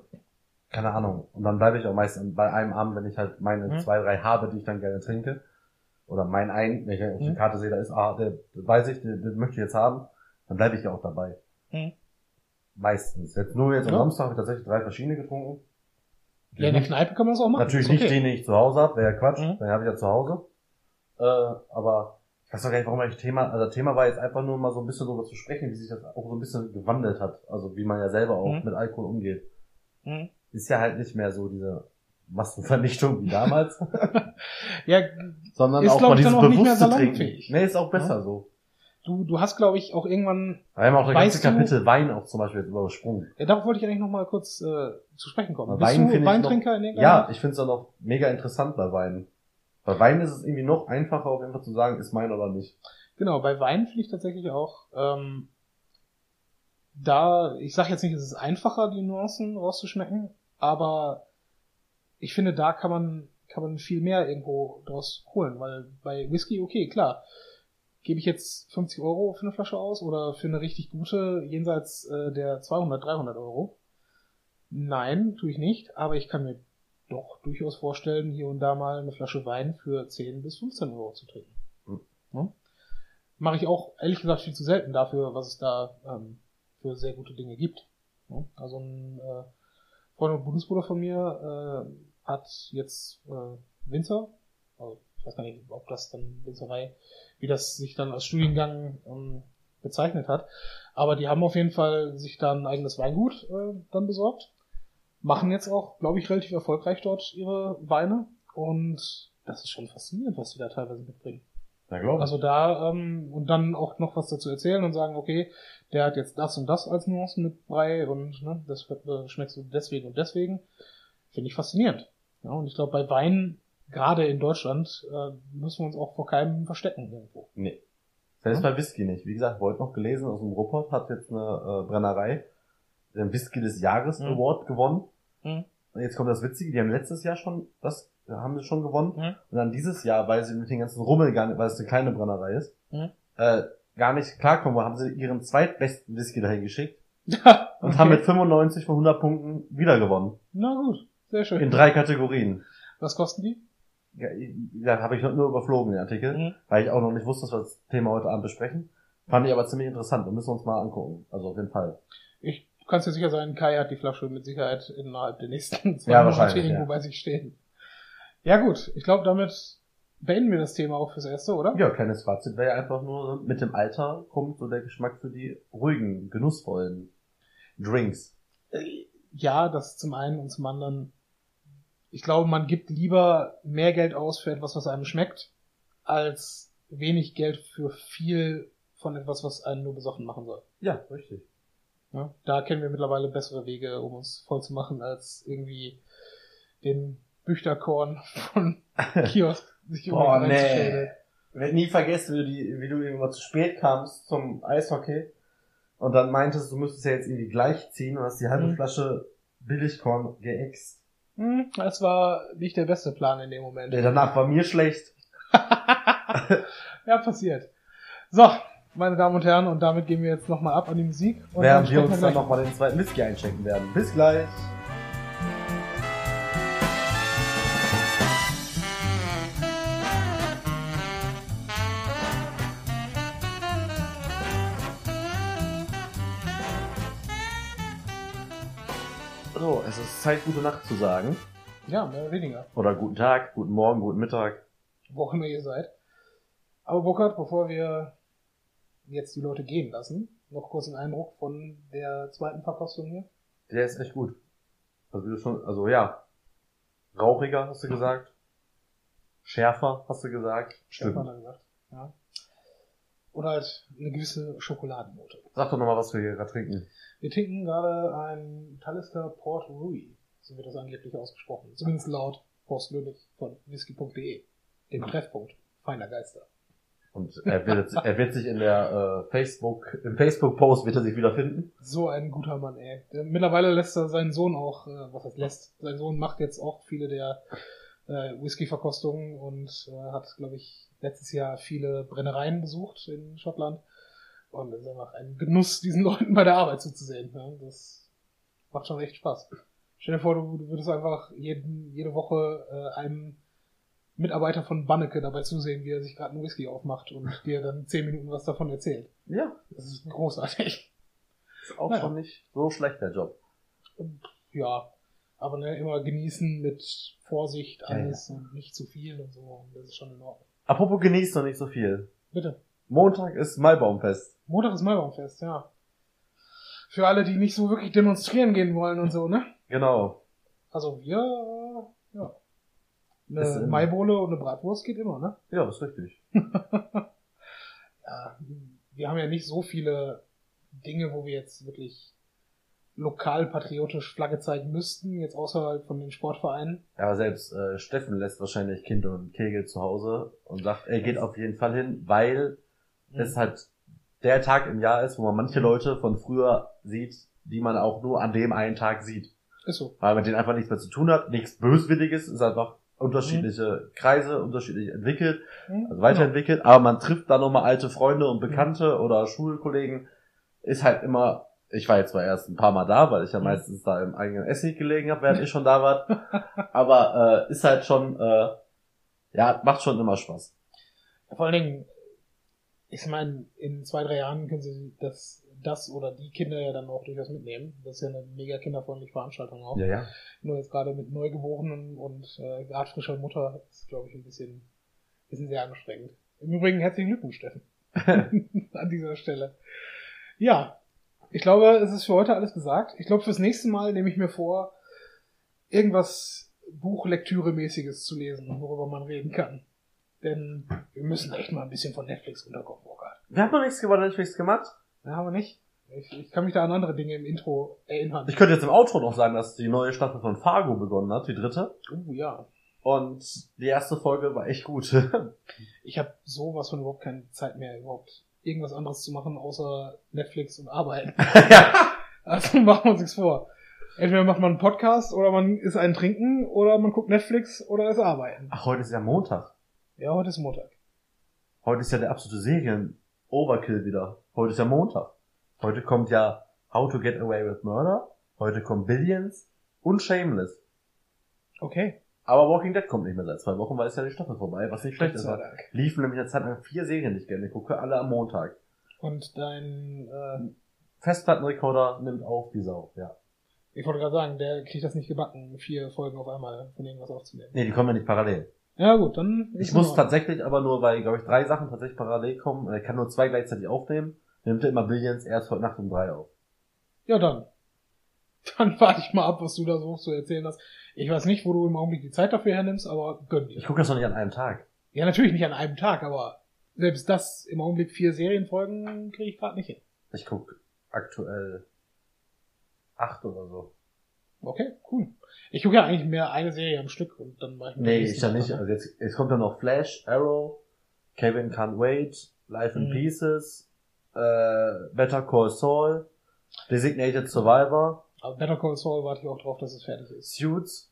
keine Ahnung. Und dann bleibe ich auch meistens bei einem Abend, wenn ich halt meine Mhm. zwei, drei habe, die ich dann gerne trinke. Oder mein einen, wenn ich auf die Mhm. Karte sehe, da ist, ah, der, der weiß ich, den, den möchte ich jetzt haben, dann bleibe ich ja auch dabei. Mhm. Meistens. Jetzt nur jetzt am Ja. Samstag habe ich tatsächlich drei verschiedene getrunken. Ja, in der Kneipe kann man das auch machen. Natürlich Ist nicht okay. den, den ich zu Hause habe, wäre ja Quatsch, Mhm. den habe ich ja zu Hause. Äh, aber ich weiß doch gar nicht, warum eigentlich Thema, also Thema war jetzt einfach nur mal so ein bisschen darüber zu sprechen, wie sich das auch so ein bisschen gewandelt hat. Also wie man ja selber auch Mhm. mit Alkohol umgeht. Mhm. Ist ja halt nicht mehr so diese Massenvernichtung wie damals, [LAUGHS] Ja, sondern Ist, auch mal dieses auch bewusste Trinken. Nee, ist auch besser so. du, du hast, glaube ich, auch irgendwann Wir haben auch das ganze du- Kapitel Wein auch zum Beispiel jetzt übersprungen. Ja, darauf wollte ich eigentlich noch mal kurz äh, zu sprechen kommen. Bist Wein du Weintrinker noch, in Ja, ich finde es auch noch mega interessant bei Wein. Bei Wein ist es irgendwie noch einfacher, auf jeden Fall zu sagen, ist mein oder nicht. Genau, bei Wein finde ich tatsächlich auch, ähm, da, ich sage jetzt nicht, es ist einfacher, die Nuancen rauszuschmecken, aber ich finde, da kann man, kann man viel mehr irgendwo draus holen, weil bei Whisky, okay, klar, gebe ich jetzt 50 Euro für eine Flasche aus oder für eine richtig gute jenseits äh, der 200, 300 Euro? Nein, tue ich nicht, aber ich kann mir doch durchaus vorstellen, hier und da mal eine Flasche Wein für 10 bis 15 Euro zu trinken. Hm. Ne? Mache ich auch ehrlich gesagt viel zu selten dafür, was es da ähm, für sehr gute Dinge gibt. Ja? Also ein äh, Freund und Bundesbruder von mir äh, hat jetzt äh, Winzer, also ich weiß gar nicht, ob das dann Winzerei, wie das sich dann als Studiengang ähm, bezeichnet hat. Aber die haben auf jeden Fall sich da ein eigenes Weingut äh, dann besorgt. Machen jetzt auch, glaube ich, relativ erfolgreich dort ihre Weine. Und das ist schon faszinierend, was sie da teilweise mitbringen. Ja, glaube Also da, ähm, und dann auch noch was dazu erzählen und sagen, okay, der hat jetzt das und das als Nuancen mit Brei und ne, das äh, schmeckst du deswegen und deswegen. Finde ich faszinierend. Ja, und ich glaube, bei Wein, gerade in Deutschland, äh, müssen wir uns auch vor keinem verstecken irgendwo. Nee. Selbst Hm? bei Whisky nicht. Wie gesagt, heute noch gelesen aus dem Ruppert hat jetzt eine äh, Brennerei den Whisky des Jahres Hm. Award gewonnen. Hm. Und jetzt kommt das Witzige, die haben letztes Jahr schon das haben sie schon gewonnen. Hm. Und dann dieses Jahr, weil sie mit den ganzen Rummel gar nicht, weil es eine kleine Brennerei ist, Hm. äh, gar nicht klarkommen, haben sie ihren zweitbesten Whisky dahin geschickt [LAUGHS] und Okay. haben mit 95 von 100 Punkten wieder gewonnen. Na gut, sehr schön. In drei Kategorien. Was kosten die? Ja, ja habe ich nur nur überflogen, den Artikel, Mhm. weil ich auch noch nicht wusste, dass wir das Thema heute Abend besprechen. Fand ich aber ziemlich interessant und müssen wir uns mal angucken. Also auf jeden Fall. Du kannst dir sicher sein, Kai hat die Flasche mit Sicherheit innerhalb der nächsten zwei Ja, Monate irgendwo ja. bei sich stehen. Ja gut, ich glaube, damit beenden wir das Thema auch fürs Erste, oder? Ja, kleines Fazit wäre ja einfach nur, mit dem Alter kommt so der Geschmack für die ruhigen, genussvollen Drinks. Äh, Ja, das zum einen und zum anderen. Ich glaube, man gibt lieber mehr Geld aus für etwas, was einem schmeckt, als wenig Geld für viel von etwas, was einen nur besoffen machen soll. Ja, richtig. Ja, da kennen wir mittlerweile bessere Wege, um uns voll zu machen, als irgendwie den Büchterkorn von [LAUGHS] Kiosk sich Boah, reinzuschädeln. Ich werde nie vergessen, wie du, die, wie du irgendwann zu spät kamst zum Eishockey und dann meintest, du müsstest ja jetzt irgendwie gleich ziehen und hast die halbe Mhm. Flasche Billigkorn geäxt. Hm, das war nicht der beste Plan in dem Moment. Ja, danach war mir schlecht. [LAUGHS] [LAUGHS] ja, passiert. So, meine Damen und Herren, und damit gehen wir jetzt nochmal ab an die Musik. Und Während wir uns dann nochmal den zweiten Whisky einschenken werden. Bis gleich. So, es ist Zeit, gute Nacht zu sagen. Ja, mehr oder weniger. Oder guten Tag, guten Morgen, guten Mittag. Wo auch immer ihr seid. Aber Burkhard, bevor wir jetzt die Leute gehen lassen, noch kurz einen Eindruck von der zweiten Verkostung hier. Der ist echt gut. Also, wie du schon, also ja. Rauchiger, hast du gesagt. Schärfer, hast du gesagt. Stefan hat er gesagt. Ja. Oder halt eine gewisse Schokoladennote. Sag doch nochmal, was wir hier gerade trinken. Wir trinken gerade ein Talisker Port Rui. So wird das angeblich ausgesprochen. Zumindest laut Horst Lönig von whisky.de. Dem Treffpunkt feiner Geister. Und er wird, er wird sich in der äh, Facebook, im Facebook-Post wird er sich wiederfinden. So ein guter Mann, ey. Mittlerweile lässt er seinen Sohn auch, äh, was heißt lässt, sein Sohn macht jetzt auch viele der äh, Whisky-Verkostungen und äh, hat, glaube ich, letztes Jahr viele Brennereien besucht in Schottland. Und es ist einfach ein Genuss, diesen [LAUGHS] Leuten bei der Arbeit zuzusehen. Ne? Das macht schon echt Spaß. Stell dir vor, du, du würdest einfach jeden, jede Woche äh, einem Mitarbeiter von Banneke dabei zusehen, wie er sich gerade einen Whisky aufmacht und [LAUGHS] dir dann zehn Minuten was davon erzählt. Ja. Das ist großartig. Ist auch Naja. schon nicht so schlecht, der Job. Ja, aber ne, immer genießen mit Vorsicht Ja, alles und nicht zu viel und so. Und das ist schon in Ordnung. Apropos genießt noch nicht so viel. Bitte. Montag ist Maibaumfest. Montag ist Maibaumfest, ja. Für alle, die nicht so wirklich demonstrieren gehen wollen und so, ne? Genau. Also wir, äh, ja. Eine in- Maibohle und eine Bratwurst geht immer, ne? Ja, ist richtig. [LAUGHS] Ja, wir haben ja nicht so viele Dinge, wo wir jetzt wirklich lokal patriotisch Flagge zeigen müssten, jetzt außerhalb von den Sportvereinen. Ja, aber selbst äh, Steffen lässt wahrscheinlich Kind und Kegel zu Hause und sagt, er geht auf jeden Fall hin, weil es halt der Tag im Jahr ist, wo man manche Leute von früher sieht, die man auch nur an dem einen Tag sieht. Ist so. Weil man denen einfach nichts mehr zu tun hat, nichts Böswilliges, ist einfach unterschiedliche Kreise, unterschiedlich entwickelt, Hm? also weiterentwickelt, aber man trifft da nochmal alte Freunde und Bekannte oder Schulkollegen, ist halt immer, ich war jetzt zwar erst ein paar Mal da, weil ich ja Mhm. meistens da im eigenen Essig gelegen habe, während ich schon da war, [LAUGHS] aber äh, ist halt schon, äh, ja, macht schon immer Spaß. Vor allen Dingen, ich meine, in zwei, drei Jahren können sie das, das oder die Kinder ja dann auch durchaus mitnehmen. Das ist ja eine mega kinderfreundliche Veranstaltung auch. Ja, ja. Nur jetzt gerade mit Neugeborenen und äh, gerade frischer Mutter ist, glaube ich, ein bisschen, bisschen sehr anstrengend. Im Übrigen herzlichen Glückwunsch, Steffen. [LAUGHS] An dieser Stelle. Ja, ich glaube, es ist für heute alles gesagt. Ich glaube, fürs nächste Mal nehme ich mir vor, irgendwas Buchlektüre-mäßiges zu lesen, worüber man reden kann. Denn wir müssen echt mal ein bisschen von Netflix runterkommen, Burkhard. Wir haben noch nichts über Netflix gemacht. Ja, haben wir nicht. Ich, ich kann mich da an andere Dinge im Intro erinnern. Ich könnte jetzt im Outro noch sagen, dass die neue Staffel von Fargo begonnen hat, die dritte. Oh ja. Und die erste Folge war echt gut. [LAUGHS] Ich habe sowas von überhaupt keine Zeit mehr, überhaupt irgendwas anderes zu machen, außer Netflix und arbeiten. [LAUGHS] ja. Also machen wir uns nichts vor. Entweder macht man einen Podcast oder man ist ein Trinken oder man guckt Netflix oder ist arbeiten. Ach, heute ist ja Montag. Ja, heute ist Montag. Heute ist ja der absolute Serien-Overkill wieder. Heute ist ja Montag. Heute kommt ja How to Get Away with Murder. Heute kommt Billions und Shameless. Okay. Aber Walking Dead kommt nicht mehr seit zwei Wochen, weil es ja die Staffel vorbei, was nicht schlecht ist. Liefen nämlich eine Zeit lang vier Serien, die ich gerne gucke, alle am Montag. Und dein, äh, Festplattenrekorder nimmt auf wie Sau, ja. ich wollte gerade sagen, der kriegt das nicht gebacken, vier Folgen auf einmal von irgendwas aufzunehmen. Nee, die kommen ja nicht parallel. Ja gut, dann Ich in muss tatsächlich aber nur, weil, glaube ich, drei Sachen tatsächlich parallel kommen. Er kann nur zwei gleichzeitig aufnehmen. Nimmt er immer Billions erst heute Nacht um drei auf. Ja, dann. [LAUGHS] Dann warte ich mal ab, was du da so zu erzählen hast. Ich weiß nicht, wo du im Augenblick die Zeit dafür hernimmst, aber gönn dir. Ich gucke das noch nicht an einem Tag. Ja, natürlich nicht an einem Tag, aber selbst das im Augenblick vier Serienfolgen kriege ich gerade nicht hin. Ich gucke aktuell acht oder so. Okay, cool. Ich gucke ja eigentlich mehr eine Serie am Stück und dann mache ich mit der Nee, ich ja nicht. Also jetzt, jetzt kommt dann noch Flash, Arrow, Kevin Can't Wait, Life in Mhm. Pieces, äh, Better Call Saul, Designated Survivor, Aber Better Call Saul warte ich auch drauf, dass es fertig ist. Suits.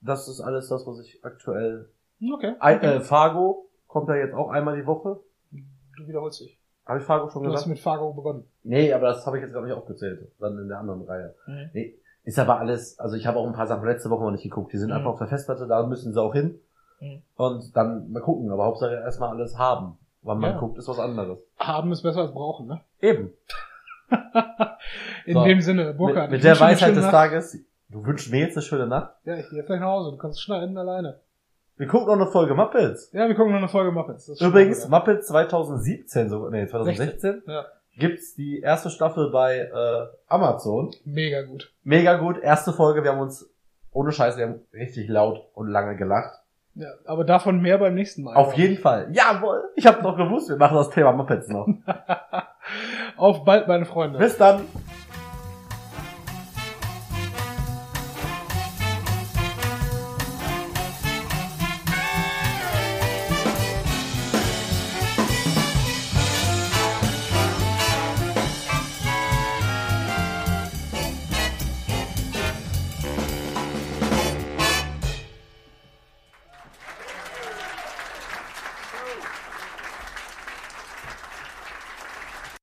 Das ist alles das, was ich aktuell... Okay. Ein, äh, Fargo kommt ja jetzt auch einmal die Woche. Du wiederholst dich. Habe ich Fargo schon Du hast gesagt? mit Fargo begonnen. Nee, aber das habe ich jetzt gar nicht aufgezählt. Dann in der anderen Reihe. Mhm. Nee, ist aber alles, also ich habe auch ein paar Sachen letzte Woche noch nicht geguckt. Die sind Mhm. einfach auf der Festplatte, da müssen sie auch hin. Mhm. Und dann mal gucken, aber Hauptsache erstmal alles haben. Wann man Ja. guckt, ist was anderes. Haben ist besser als brauchen, ne? Eben. [LAUGHS] In So. dem Sinne, Mit, Burkhard. mit ich der Weisheit des Nacht. Tages, du wünschst mir jetzt eine schöne Nacht. Ja, ich gehe gleich nach Hause. Du kannst schneiden alleine. Wir gucken noch eine Folge Muppets. Ja, wir gucken noch eine Folge Muppets. Übrigens, Muppets 2017, so, nee, 2016, Ja. gibt's die erste Staffel bei äh, Amazon. Mega gut. Mega gut, erste Folge, wir haben uns, ohne Scheiß, wir haben richtig laut und lange gelacht. Ja, aber davon mehr beim nächsten Mal. Auf jeden Fall. Jawohl. Ich habe doch gewusst, wir machen das Thema Muppets noch. [LAUGHS] Auf bald, meine Freunde. Bis dann.